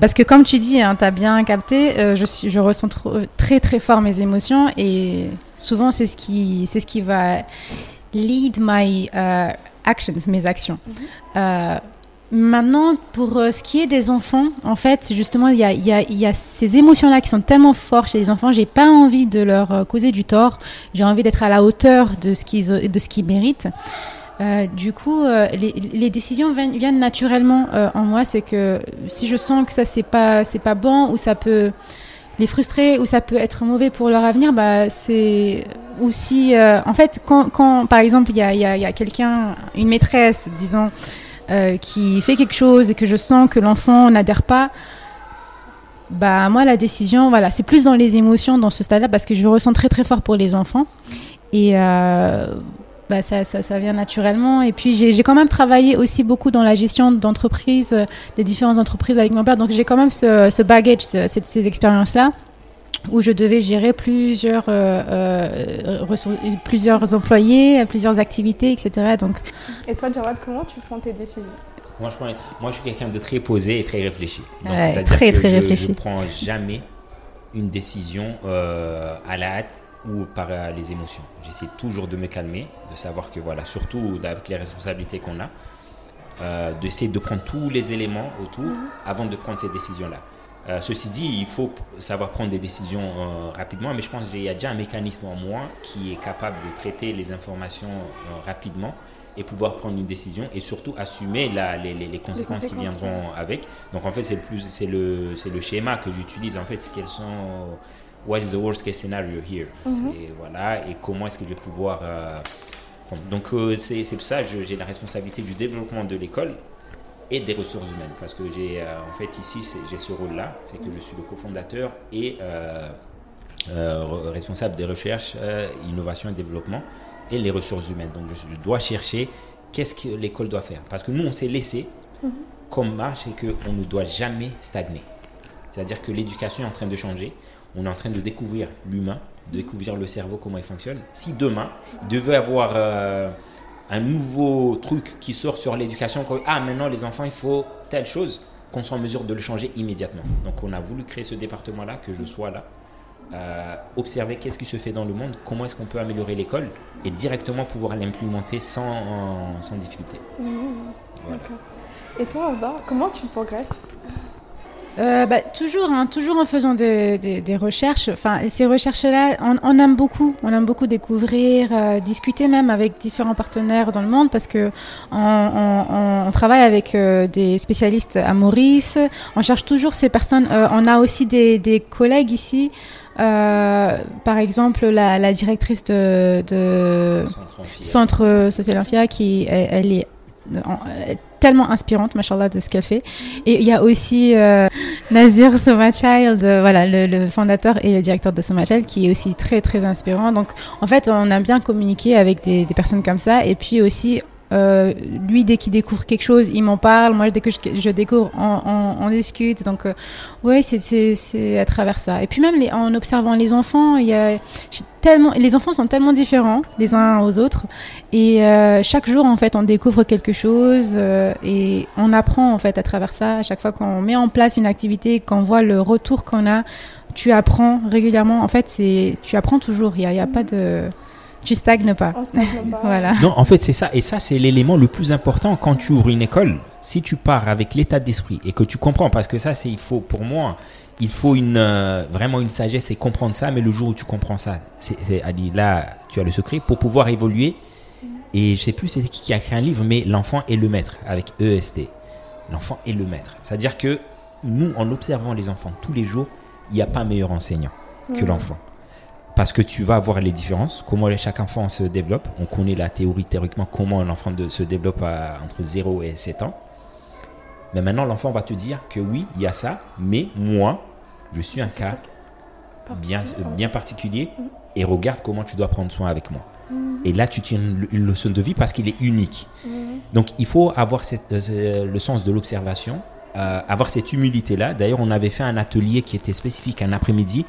Parce que comme tu dis, tu as bien capté, euh, je, suis, je ressens trop- euh, très très fort mes émotions et souvent c'est ce qui, c'est ce qui va lead my euh, actions, mes actions. Euh, Maintenant, pour euh, ce qui est des enfants, en fait, justement, il y a, y a- y a ces émotions-là qui sont tellement fortes chez les enfants. J'ai pas envie de leur euh, causer du tort. J'ai envie d'être à la hauteur de ce qu'ils de ce qu'ils méritent. Euh, du coup, euh, les, les décisions viennent, viennent naturellement en moi. C'est que si je sens que ça c'est pas c'est pas bon ou ça peut les frustrer ou ça peut être mauvais pour leur avenir, bah c'est aussi en fait quand, quand par exemple il y a, il y a, il y a quelqu'un, une maîtresse, disons euh, qui fait quelque chose et que je sens que l'enfant n'adhère pas, bah moi la décision, voilà, c'est plus dans les émotions dans ce stade-là parce que je ressens très très fort pour les enfants. Et euh, bah ça, ça, vient naturellement. Et puis j'ai quand même travaillé aussi beaucoup dans la gestion d'entreprises, euh, des différentes entreprises avec mon père, donc j'ai quand même ce, ce bagage, ce- ces, ces expériences-là où je devais gérer plusieurs, euh, euh, plusieurs employés, plusieurs activités, etc. Donc Et toi, Jawad, comment tu prends tes décisions? Moi, je, prends- moi, je suis quelqu'un de très posé et très réfléchi. Donc, Ouais, c'est-à-dire très, que très je, réfléchi. Je prends jamais une décision euh, à la hâte ou par euh, les émotions. J'essaie toujours de me calmer, de savoir que, voilà, surtout avec les responsabilités qu'on a, euh, d'essayer de prendre tous les éléments autour avant de prendre ces décisions-là. Euh, ceci dit, il faut savoir prendre des décisions euh, rapidement, mais je pense qu'il y a déjà un mécanisme en moi qui est capable de traiter les informations euh, rapidement et pouvoir prendre une décision et surtout assumer la- les, les- les conséquences qui conséquences, viendront avec. Donc en fait, c'est le plus, c'est le, c'est le schéma que j'utilise. En fait, c'est quels sont, what is the worst case scenario here? C'est- Voilà, et comment est-ce que je vais pouvoir. Donc c'est c'est pour ça que j'ai la responsabilité du développement de l'école et des ressources humaines parce que j'ai euh, en fait ici j'ai ce rôle là c'est que je suis le cofondateur et euh, euh, re- responsable des recherches innovation et développement et les ressources humaines donc je, je dois chercher qu'est-ce que l'école doit faire. Parce que nous, on s'est laissé comme marche et qu'on ne doit jamais stagner. C'est-à-dire que l'éducation est en train de changer. On est en train de découvrir l'humain, de découvrir le cerveau, comment il fonctionne. Si demain, il devait avoir euh, un nouveau truc qui sort sur l'éducation, comme, ah maintenant les enfants, il faut telle chose, qu'on soit en mesure de le changer immédiatement. Donc on a voulu créer ce département-là, que je sois là, euh, observer qu'est-ce qui se fait dans le monde, comment est-ce qu'on peut améliorer l'école et directement pouvoir l'implémenter sans, sans difficulté. Mmh. D'accord. Et toi, Ava, comment tu progresses? Euh, bah, toujours, hein, toujours en faisant des, des- des recherches. Enfin, ces recherches-là, on, on aime beaucoup. On aime beaucoup découvrir, euh, discuter même avec différents partenaires dans le monde parce que on, on- on- on travaille avec euh, des spécialistes à Maurice. On cherche toujours ces personnes. On a aussi des, des collègues ici. Euh, par exemple, la, la directrice de, de Centre Centre Social Amphia qui elle est tellement inspirante, machallah, de ce qu'elle fait. Et il y a aussi euh, Nazir Somachild, euh, voilà, le, fondateur et le directeur de Somachild, qui est aussi très très inspirant. Donc, en fait, on a bien communiqué avec des personnes comme ça. Et puis aussi, euh, lui, dès qu'il découvre quelque chose, il m'en parle. Moi, dès que je, découvre, on, on, on discute. Donc, euh, c'est- à travers ça. Et puis même les, en observant les enfants, il y a tellement, les enfants sont tellement différents les uns aux autres. Et euh, chaque jour, en fait, on découvre quelque chose euh, et on apprend en fait à travers ça. À chaque fois qu'on met en place une activité, qu'on voit le retour qu'on a, tu apprends régulièrement. En fait, c'est tu apprends toujours. Il y a, y a pas de, tu stagnes pas. On stagne pas. Voilà. Non, en fait, c'est ça. Et ça, c'est l'élément le plus important quand tu ouvres une école. Si tu pars avec l'état d'esprit et que tu comprends, parce que ça, c'est il faut pour moi, il faut une euh, vraiment une sagesse et comprendre ça. Mais le jour où tu comprends ça, c'est c'est- Ali, là, tu as le secret pour pouvoir évoluer. Et je sais plus c'est qui qui a écrit un livre, mais l'enfant est le maître avec EST. L'enfant est le maître. C'est-à-dire que nous, en observant les enfants tous les jours, il n'y a pas meilleur enseignant que l'enfant. Parce que tu vas voir les différences, comment chaque enfant se développe. On connaît la théorie théoriquement comment un enfant de- se développe à- entre 0 et 7 ans. Mais maintenant, l'enfant va te dire que oui, il y a ça, mais moi, je suis un cas bien, bien particulier et regarde comment tu dois prendre soin avec moi. Et là, tu tiens une, leçon de vie parce qu'il est unique. Donc, il faut avoir cette, euh, le sens de l'observation, euh, avoir cette humilité-là. D'ailleurs, on avait fait un atelier qui était spécifique un après-midi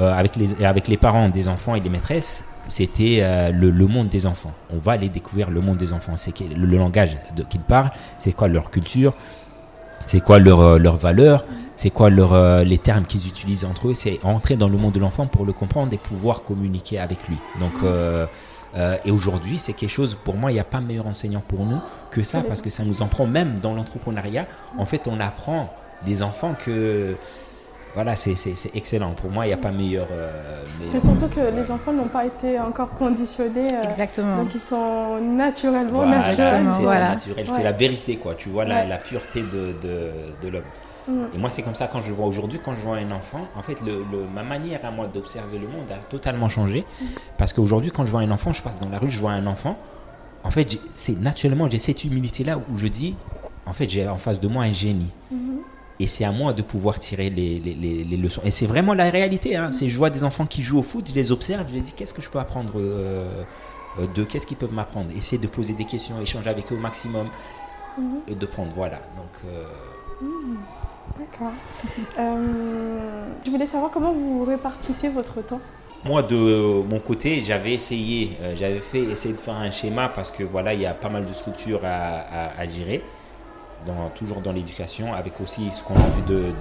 euh, avec, les, avec les parents des enfants et les maîtresses. C'était euh, le, le monde des enfants. On va aller découvrir le monde des enfants. C'est le, le langage qu'ils parlent, c'est quoi leur culture, c'est quoi leur, leurs valeurs, c'est quoi leur, les termes qu'ils utilisent entre eux. C'est entrer dans le monde de l'enfant pour le comprendre et pouvoir communiquer avec lui. Donc, euh, euh, et aujourd'hui, c'est quelque chose, pour moi, il n'y a pas meilleur enseignant pour nous que ça, parce que ça nous en prend même dans l'entrepreneuriat. En fait, on apprend des enfants que, voilà, c'est c'est- c'est excellent. Pour moi, il n'y a pas meilleur. euh, C'est meilleur- surtout que les enfants n'ont pas été encore conditionnés. euh, Exactement. Donc ils sont naturellement Voilà, naturels. C'est voilà. ça, naturel, Ouais. c'est la vérité, quoi. Tu vois la, la pureté de, de, de l'homme. Mm. Et moi, c'est comme ça quand je vois aujourd'hui, quand je vois un enfant, en fait, le, le- ma manière à moi d'observer le monde a totalement changé. Parce qu'aujourd'hui, quand je vois un enfant, je passe dans la rue, je vois un enfant. En fait, c'est naturellement, j'ai cette humilité-là où je dis, en fait, j'ai en face de moi un génie. Mhm. Et c'est à moi de pouvoir tirer les, les- les- les leçons. Et c'est vraiment la réalité. Hein. C'est je vois des enfants qui jouent au foot, je les observe, je les dis qu'est-ce que je peux apprendre euh, euh, d'eux, qu'est-ce qu'ils peuvent m'apprendre? Essayer de poser des questions, échanger avec eux au maximum et de prendre. Voilà. Donc, euh, D'accord. Euh, je voulais savoir comment vous répartissez votre temps. Moi, de mon côté, j'avais essayé, euh, j'avais fait essayer de faire un schéma parce que voilà, il y a pas mal de structures à, gérer, toujours dans l'éducation, avec aussi ce qu'on a envie de,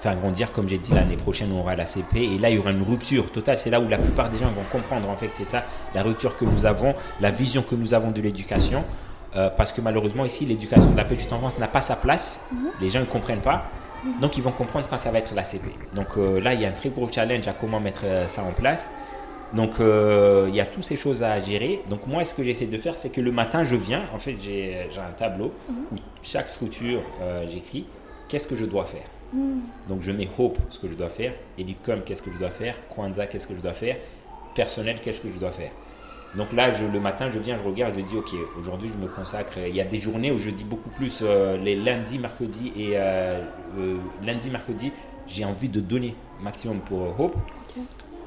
faire grandir. Comme j'ai dit, l'année prochaine, on aura la CP et là, il y aura une rupture totale. C'est là où la plupart des gens vont comprendre. En fait, c'est ça, la rupture que nous avons, la vision que nous avons de l'éducation. Euh, parce que malheureusement, ici, l'éducation de la petite enfance n'a pas sa place. Les gens ne comprennent pas. Donc, ils vont comprendre quand ça va être la CP. Donc euh, là, il y a un très gros challenge à comment mettre euh, ça en place. Donc, euh, il y a toutes ces choses à gérer. Donc, moi, ce que j'essaie de faire, c'est que le matin, je viens. En fait, j'ai un tableau où chaque structure, j'écris qu'est-ce que je dois faire. Donc, je mets Hope, ce que je dois faire. Editcom, qu'est-ce que je dois faire. Kwanzaa, qu'est-ce que je dois faire. Personnel, qu'est-ce que je dois faire. Donc là, je- le matin, je viens, je regarde, je dis, OK, aujourd'hui, je me consacre. Il y a des journées où je dis beaucoup plus euh, les lundis, mercredis et euh, euh, lundi, mercredi, j'ai envie de donner maximum pour Hope.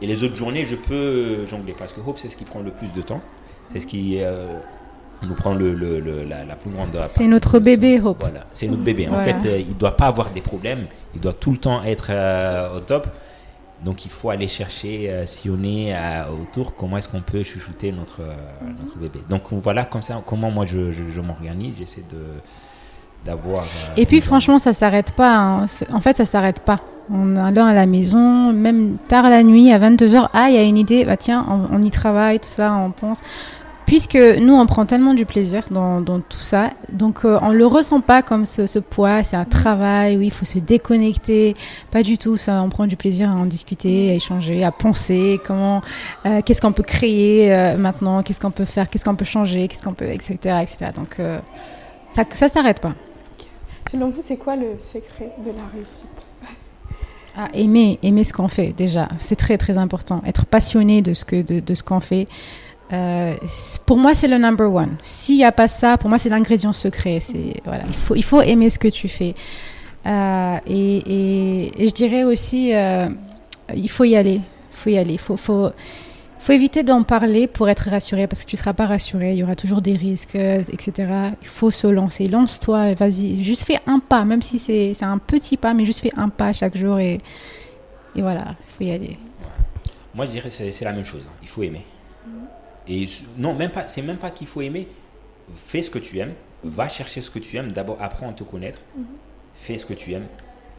Et les autres journées, je peux euh, jongler parce que Hope, c'est ce qui prend le plus de temps. C'est ce qui. euh, nous prend le, le- le- la, la plus grande. C'est notre bébé. Hope. Voilà, c'est notre bébé. En Voilà. fait, il ne doit pas avoir des problèmes. Il doit tout le temps être au top. Donc, il faut aller chercher, euh, sillonner euh, autour comment est-ce qu'on peut chouchouter notre, euh, notre bébé. Donc, voilà comme ça, comment moi je, je, je m'organise. J'essaie de d'avoir. euh, Et puis franchement, ça s'arrête pas. hein. En fait, ça s'arrête pas. On a l'heure à la maison, même tard la nuit, à 22h, ah, il y a une idée, bah tiens, on, on y travaille, tout ça, on pense. Puisque nous, on prend tellement du plaisir dans, dans tout ça, donc euh, on le ressent pas comme ce, ce poids, c'est un travail, oui, il faut se déconnecter, pas du tout, ça, on prend du plaisir à en discuter, à échanger, à penser, comment, euh, qu'est-ce qu'on peut créer euh, maintenant, qu'est-ce qu'on peut faire, qu'est-ce qu'on peut changer, qu'est-ce qu'on peut, etc., etc. Donc ça, ça s'arrête pas. Selon vous, c'est quoi le secret de la réussite? Ah, aimer, aimer ce qu'on fait déjà, c'est très très important. Être passionné de ce que de, de ce qu'on fait. Euh, pour moi, c'est le number one. S'il n'y a pas ça, pour moi, c'est l'ingrédient secret. Il faut aimer ce que tu fais. Euh, et, je dirais aussi, euh, il faut y aller. Il faut y aller. Faut faut éviter d'en parler pour être rassuré parce que tu seras pas rassuré. Il y aura toujours des risques, etc. Il faut se lancer. Lance-toi. et Vas-y. Juste fais un pas, même si c'est un petit pas, mais juste fais un pas chaque jour et et voilà. Il faut y aller. Moi, je dirais que c'est la même chose. Il faut aimer. Et non, même pas. C'est même pas qu'il faut aimer. Fais ce que tu aimes. Va chercher ce que tu aimes. D'abord, apprends à te connaître. Fais ce que tu aimes.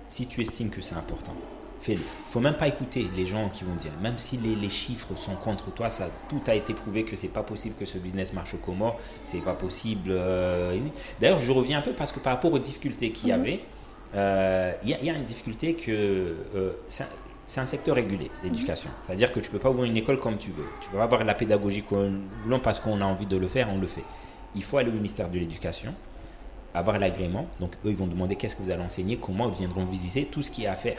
Si tu estimes que c'est important, fais-le. Faut même pas écouter les gens qui vont dire. Même si les, les chiffres sont contre toi, ça tout a été prouvé que c'est pas possible que ce business marche au Comores. C'est pas possible. euh, D'ailleurs, je reviens un peu parce que par rapport aux difficultés qu'il y avait, euh, il y, a- il y a une difficulté que euh, c'est un secteur régulé, l'éducation. C'est-à-dire que tu peux pas ouvrir une école comme tu veux. Tu peux pas avoir la pédagogie qu'on voulons parce qu'on a envie de le faire, on le fait. Il faut aller au ministère de l'Éducation, avoir l'agrément. Donc eux, ils vont demander qu'est-ce que vous allez enseigner, comment ils viendront visiter, tout ce qu'il y a à faire.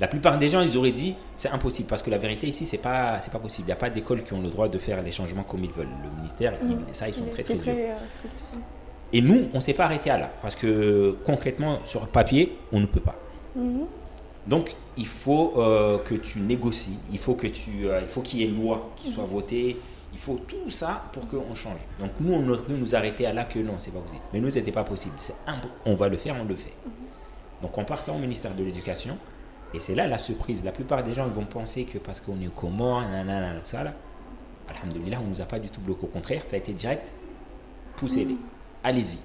La plupart des gens, ils auraient dit c'est impossible parce que la vérité ici, c'est pas c'est pas possible. Il n'y a pas d'école qui ont le droit de faire les changements comme ils veulent. Le ministère, Mhm. ils- ça, ils sont très très durs. euh, strict. Et nous, on ne s'est pas arrêté à là parce que concrètement, sur papier, on ne peut pas. Mhm. Donc, il faut euh, que tu négocies, il faut que tu, euh, il faut qu'il y ait une loi qui soit votée, il faut tout ça pour qu'on change. Donc, nous, on aurait pu nous arrêter à là que non, c'est pas possible. Mais nous, c'était pas possible. C'est on va le faire, on le fait. Donc, en partant au ministère de l'Éducation, et c'est là la surprise. La plupart des gens ils vont penser que parce qu'on est au Comores, nanana, tout ça là, Alhamdulillah, on nous a pas du tout bloqué. Au contraire, ça a été direct. Poussez-les. Allez-y.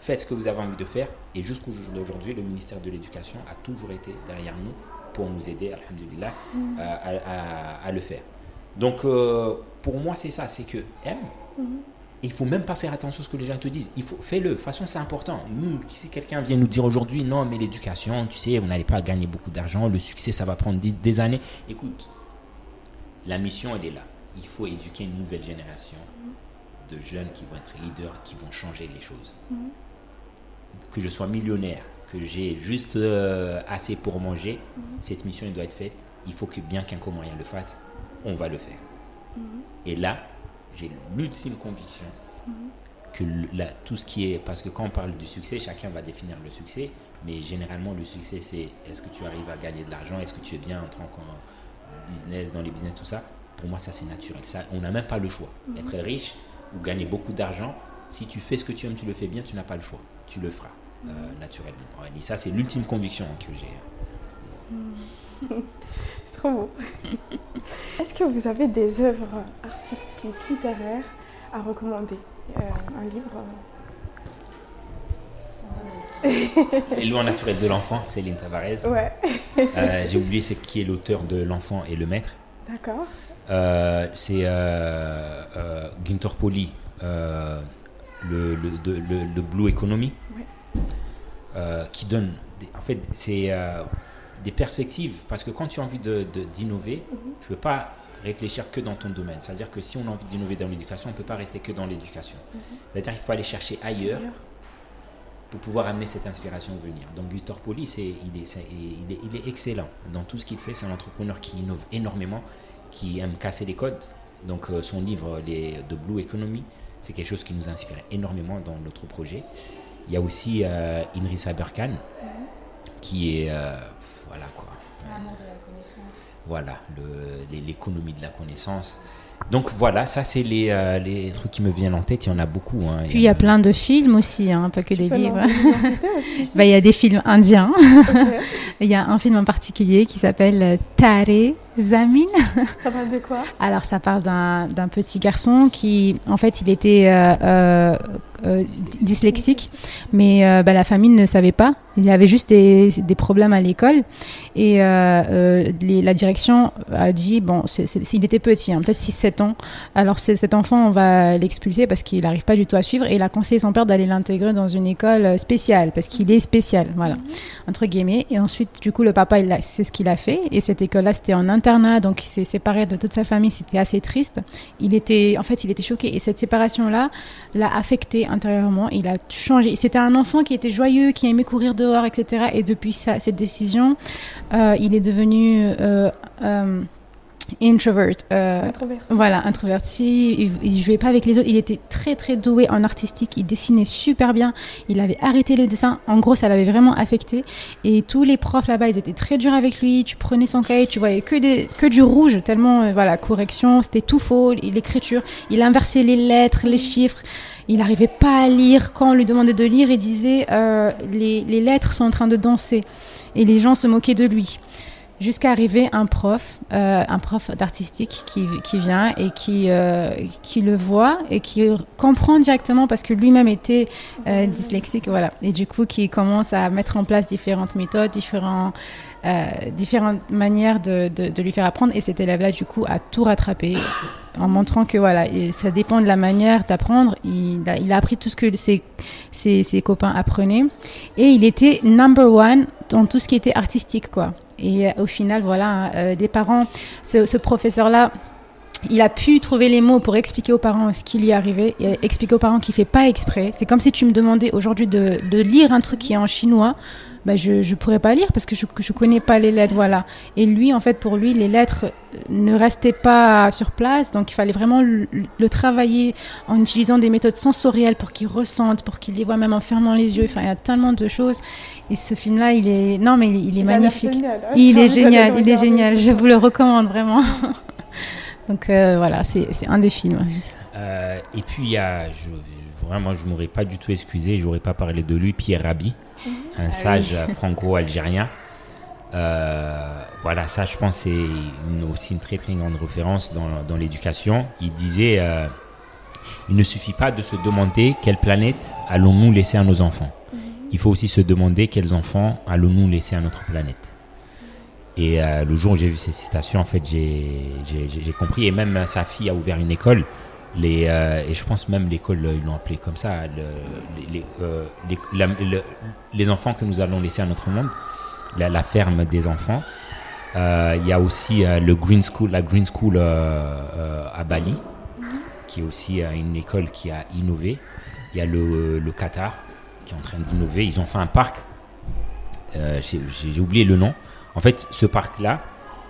Faites ce que vous avez envie de faire. Et jusqu'au jour d'aujourd'hui, le ministère de l'Éducation a toujours été derrière nous pour nous aider, Alhamdulillah, à, à- à le faire. Donc, euh, pour moi, c'est ça. C'est que aime. Il faut même pas faire attention à ce que les gens te disent. Il faut fais-le. De toute façon, c'est important. Nous, si quelqu'un vient nous dire aujourd'hui, non, mais l'éducation, tu sais, vous n'allez pas gagner beaucoup d'argent. Le succès, ça va prendre des, des années. Écoute, la mission, elle est là. Il faut éduquer une nouvelle génération de jeunes qui vont être leaders, qui vont changer les choses. Que je sois millionnaire, que j'ai juste euh, assez pour manger, cette mission, elle doit être faite. Il faut que bien qu'un commun le fasse, on va le faire. Et là, j'ai l'ultime conviction que le- la- tout ce qui est... Parce que quand on parle du succès, chacun va définir le succès, mais généralement, le succès, c'est est-ce que tu arrives à gagner de l'argent, est-ce que tu es bien en tant qu'en business, dans les business, tout ça. Pour moi, ça, c'est naturel. Ça, on n'a même pas le choix. Être riche ou gagner beaucoup d'argent, si tu fais ce que tu aimes, tu le fais bien, tu n'as pas le choix. Tu le feras euh, naturellement. Et ça, c'est l'ultime conviction que j'ai. C'est trop beau. Est-ce que vous avez des œuvres artistiques, littéraires à recommander Euh, Un livre? Les lois naturelles de l'enfant, Céline Tavares. Ouais, Euh, J'ai oublié qui est l'auteur de L'enfant et le maître. d'accord. C'est Ginter Poli, le, le, de- le- le Blue Economy, Ouais. euh, qui donne, des- en fait, c'est euh, des perspectives, parce que quand tu as envie de- de- d'innover, tu ne peux pas réfléchir que dans ton domaine. C'est-à-dire que si on a envie d'innover dans l'éducation, on ne peut pas rester que dans l'éducation. C'est-à-dire qu'il faut aller chercher ailleurs pour pouvoir amener cette inspiration venir. Donc Gutor Poli, il, est, il, est, il est excellent dans tout ce qu'il fait. C'est un entrepreneur qui innove énormément, qui aime casser les codes. Donc euh, son livre les, de Blue Economy, c'est quelque chose qui nous inspire énormément dans notre projet. Il y a aussi euh, Inri Saberkan, qui est... euh, voilà quoi. L'amour de la connaissance. voilà, l'économie de la connaissance. Donc voilà, ça c'est les, euh, les, trucs qui me viennent en tête, il y en a beaucoup. Hein. Puis il y a, plein de films aussi, hein, pas que des livres. bah, il y a des films indiens. il y a un film en particulier qui s'appelle Tare Zamin. Ça parle de quoi? Alors ça parle d'un petit garçon qui, en fait, il était euh, euh, euh dyslexique, mais euh, bah, la famille ne savait pas. Il avait juste des, des problèmes à l'école et les, la direction a dit bon, s'il était petit, hein, peut-être 6-7 ans, alors cet enfant on va l'expulser parce qu'il n'arrive pas du tout à suivre et il a conseillé son père d'aller l'intégrer dans une école spéciale parce qu'il est spécial, voilà, entre guillemets. Et ensuite, du coup, le papa, c'est ce qu'il a fait et cette école-là, c'était en donc il s'est séparé de toute sa famille, c'était assez triste. Il était, en fait, il était choqué et cette séparation-là l'a affecté intérieurement. Il a changé. C'était un enfant qui était joyeux, qui aimait courir dehors, etc. Et depuis cette décision, euh, il est devenu euh, euh, introvert, euh, introverti. voilà, introverti. Il, jouait pas avec les autres. Il était très très doué en artistique. Il dessinait super bien. Il avait arrêté le dessin. En gros, ça l'avait vraiment affecté. Et tous les profs là-bas, ils étaient très durs avec lui. Tu prenais son cahier, tu voyais que des que du rouge. Tellement euh, voilà, correction, c'était tout faux. L'écriture, il inversait les lettres, les chiffres. Il n'arrivait pas à lire. Quand on lui demandait de lire, il disait euh, les, les lettres sont en train de danser. Et les gens se moquaient de lui jusqu'à arriver un prof, euh, un prof d'artistique qui, qui, vient et qui, euh, qui le voit et qui comprend directement parce que lui-même était euh, dyslexique, voilà. Et du coup, qui commence à mettre en place différentes méthodes, différents, différentes manières de, de, lui faire apprendre. Et cet élève-là, du coup, a tout rattrapé en montrant que voilà, ça dépend de la manière d'apprendre. Il a, il a appris tout ce que ses, ses, ses copains apprenaient et il était number one dans tout ce qui était artistique, quoi. Et euh, au final, voilà, euh, des parents, ce, professeur-là, il a pu trouver les mots pour expliquer aux parents ce qui lui arrivait et expliquer aux parents qu'il fait pas exprès. C'est comme si tu me demandais aujourd'hui de, lire un truc qui est en chinois. Ben je ne pourrais pas lire parce que je ne connais pas les lettres, voilà. Et lui, en fait, pour lui, les lettres ne restaient pas sur place, donc il fallait vraiment le, travailler en utilisant des méthodes sensorielles pour qu'il ressente, pour qu'il les voit même en fermant les yeux. Enfin, il y a tellement de choses. Et ce film-là, il est, non, mais il, est magnifique. Génial, hein. il est génial, il est génial. Je vous le recommande vraiment. donc euh, voilà, c'est un des films. Euh, et puis il y a, je, vraiment, je m'aurais pas du tout excusé, j'aurais pas parlé de lui, Pierre Rabhi un ah sage franco-algérien. Euh, voilà, ça, je pense, c'est aussi une très très grande référence dans, dans l'éducation. Il disait euh, il ne suffit pas de se demander quelle planète allons-nous laisser à nos enfants. Mhm. Il faut aussi se demander quels enfants allons-nous laisser à notre planète. Et euh, le jour où j'ai vu ces citations, en fait, j'ai compris. Et même sa fille a ouvert une école les, euh, et je pense même l'école, ils l'ont appelé comme ça, les, euh, les, enfants que nous allons laisser à notre monde, la, ferme des enfants. Euh, il y a aussi le Green School, la Green School à Bali, qui est aussi une école qui a innové. Il y a le, le Qatar qui est en train d'innover. Ils ont fait un parc, j'ai oublié le nom. En fait, ce parc-là,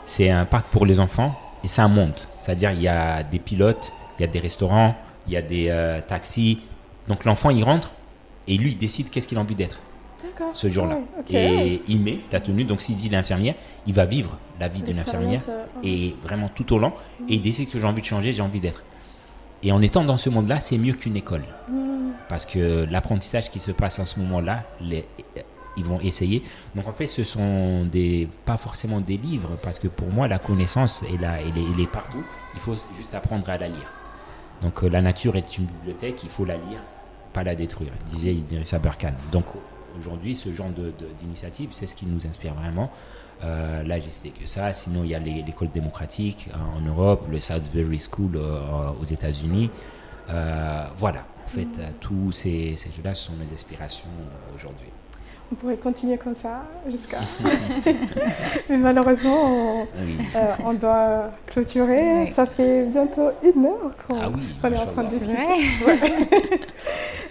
c'est un parc pour les enfants et c'est un monde. C'est-à-dire, il y a des pilotes, il y a des restaurants, il y a des euh, taxis. Donc l'enfant, il rentre et lui, il décide qu'est-ce qu'il a envie d'être ce jour-là. Et il met la tenue. Donc s'il dit l'infirmière, il va vivre la vie d'une infirmière euh, et vraiment tout au long. Et il décide que j'ai envie de changer, j'ai envie d'être. Et en étant dans ce monde-là, c'est mieux qu'une école. Hmm. Parce que l'apprentissage qui se passe en ce moment-là, les, ils vont essayer. Donc en fait, ce sont des, pas forcément des livres, parce que pour moi, la connaissance, est là, elle, est, elle est partout. Il faut juste apprendre à la lire. Donc euh, la nature est une bibliothèque, il faut la lire, pas la détruire, disait Idrissa Berkane. Donc aujourd'hui, ce genre d'initiative, c'est ce qui nous inspire vraiment. Euh, là, j'ai que ça. Sinon, il y a l'école démocratique euh, en Europe, le Salisbury School aux États-Unis. voilà, en fait, tous ces, ces jeux-là sont mes inspirations aujourd'hui on pourrait continuer comme ça jusqu'à. Mais malheureusement, on, euh, doit clôturer. Ça fait bientôt une heure qu'on ah oui, est en train de discuter.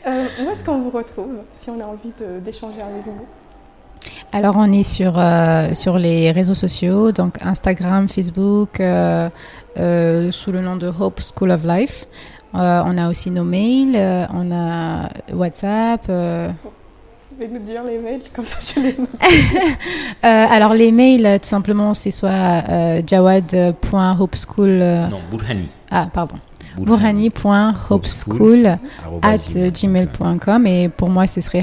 euh, où est-ce qu'on vous retrouve si on a envie d'échanger avec vous? Alors on est sur, euh, sur les réseaux sociaux, donc Instagram, Facebook, euh, sous le nom de Hope School of Life. on a aussi nos mails, on a WhatsApp. Pouvez nous dire les mails Comme ça, je les note. Euh, alors, les mails, tout simplement, c'est soit euh, jawad.hopeschool. euh, Non, Burhani. ah, pardon. Burhani. Burhani.hopeschool at gmail.com et pour moi ce serait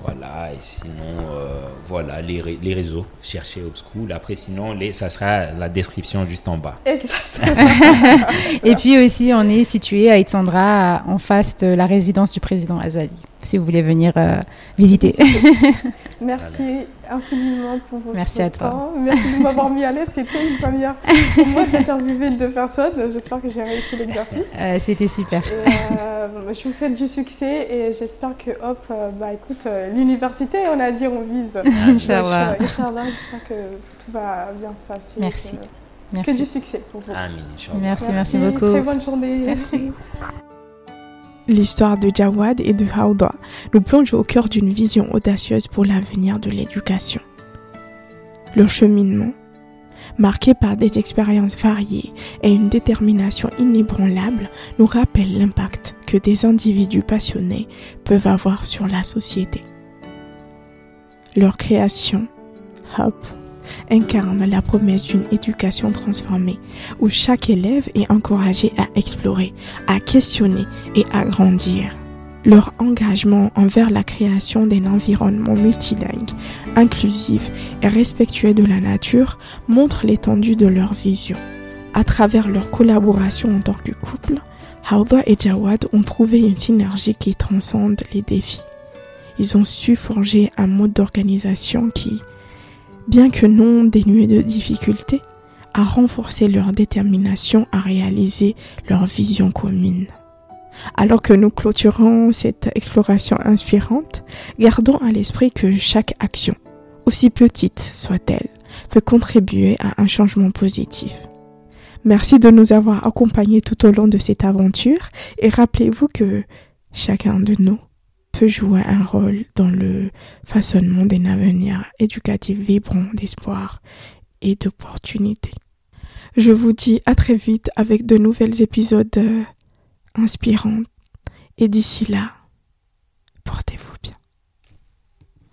Voilà, et sinon, euh, voilà, les, ré- les réseaux, cherchez Upschool. Après, sinon, les, ça sera la description juste en bas. Exactement. Et puis aussi on est situé à Itzandra en face de la résidence du président Azali si vous voulez venir euh, visiter. Merci infiniment pour votre Merci à toi. temps. Merci de m'avoir mis à l'aise. C'était une première pour moi d'interviewer deux personnes. J'espère que j'ai réussi l'exercice. Euh, C'était super. Et, euh, je vous souhaite du succès et j'espère que, hop, bah écoute, l'université, on a dit, on vise. Inch'Allah. J'espère que tout va bien se passer. Merci. Que, que du Merci. succès pour vous. Amin, Inch'Allah. Merci, merci beaucoup. Très bonne journée. Merci. L'histoire de Jawad et de Hauda nous plonge au cœur d'une vision audacieuse pour l'avenir de l'éducation. Leur cheminement, marqué par des expériences variées et une détermination inébranlable, nous rappelle l'impact que des individus passionnés peuvent avoir sur la société. Leur création, Hop, incarne la promesse d'une éducation transformée où chaque élève est encouragé à explorer, à questionner et à grandir. Leur engagement envers la création d'un environnement multilingue, inclusif et respectueux de la nature montre l'étendue de leur vision. À travers leur collaboration en tant que couple, Hauda et Jawad ont trouvé une synergie qui transcende les défis. Ils ont su forger un mode d'organisation qui, bien que non dénué de difficultés, a renforcé leur détermination à réaliser leur vision commune. Alors que nous clôturons cette exploration inspirante, gardons à l'esprit que chaque action, aussi petite soit-elle, peut contribuer à un changement positif. Merci de nous avoir accompagnés tout au long de cette aventure et rappelez-vous que chacun de nous jouer un rôle dans le façonnement d'un avenir éducatif vibrant d'espoir et d'opportunités. Je vous dis à très vite avec de nouvelles épisodes euh, inspirants. Et d'ici là, portez-vous bien.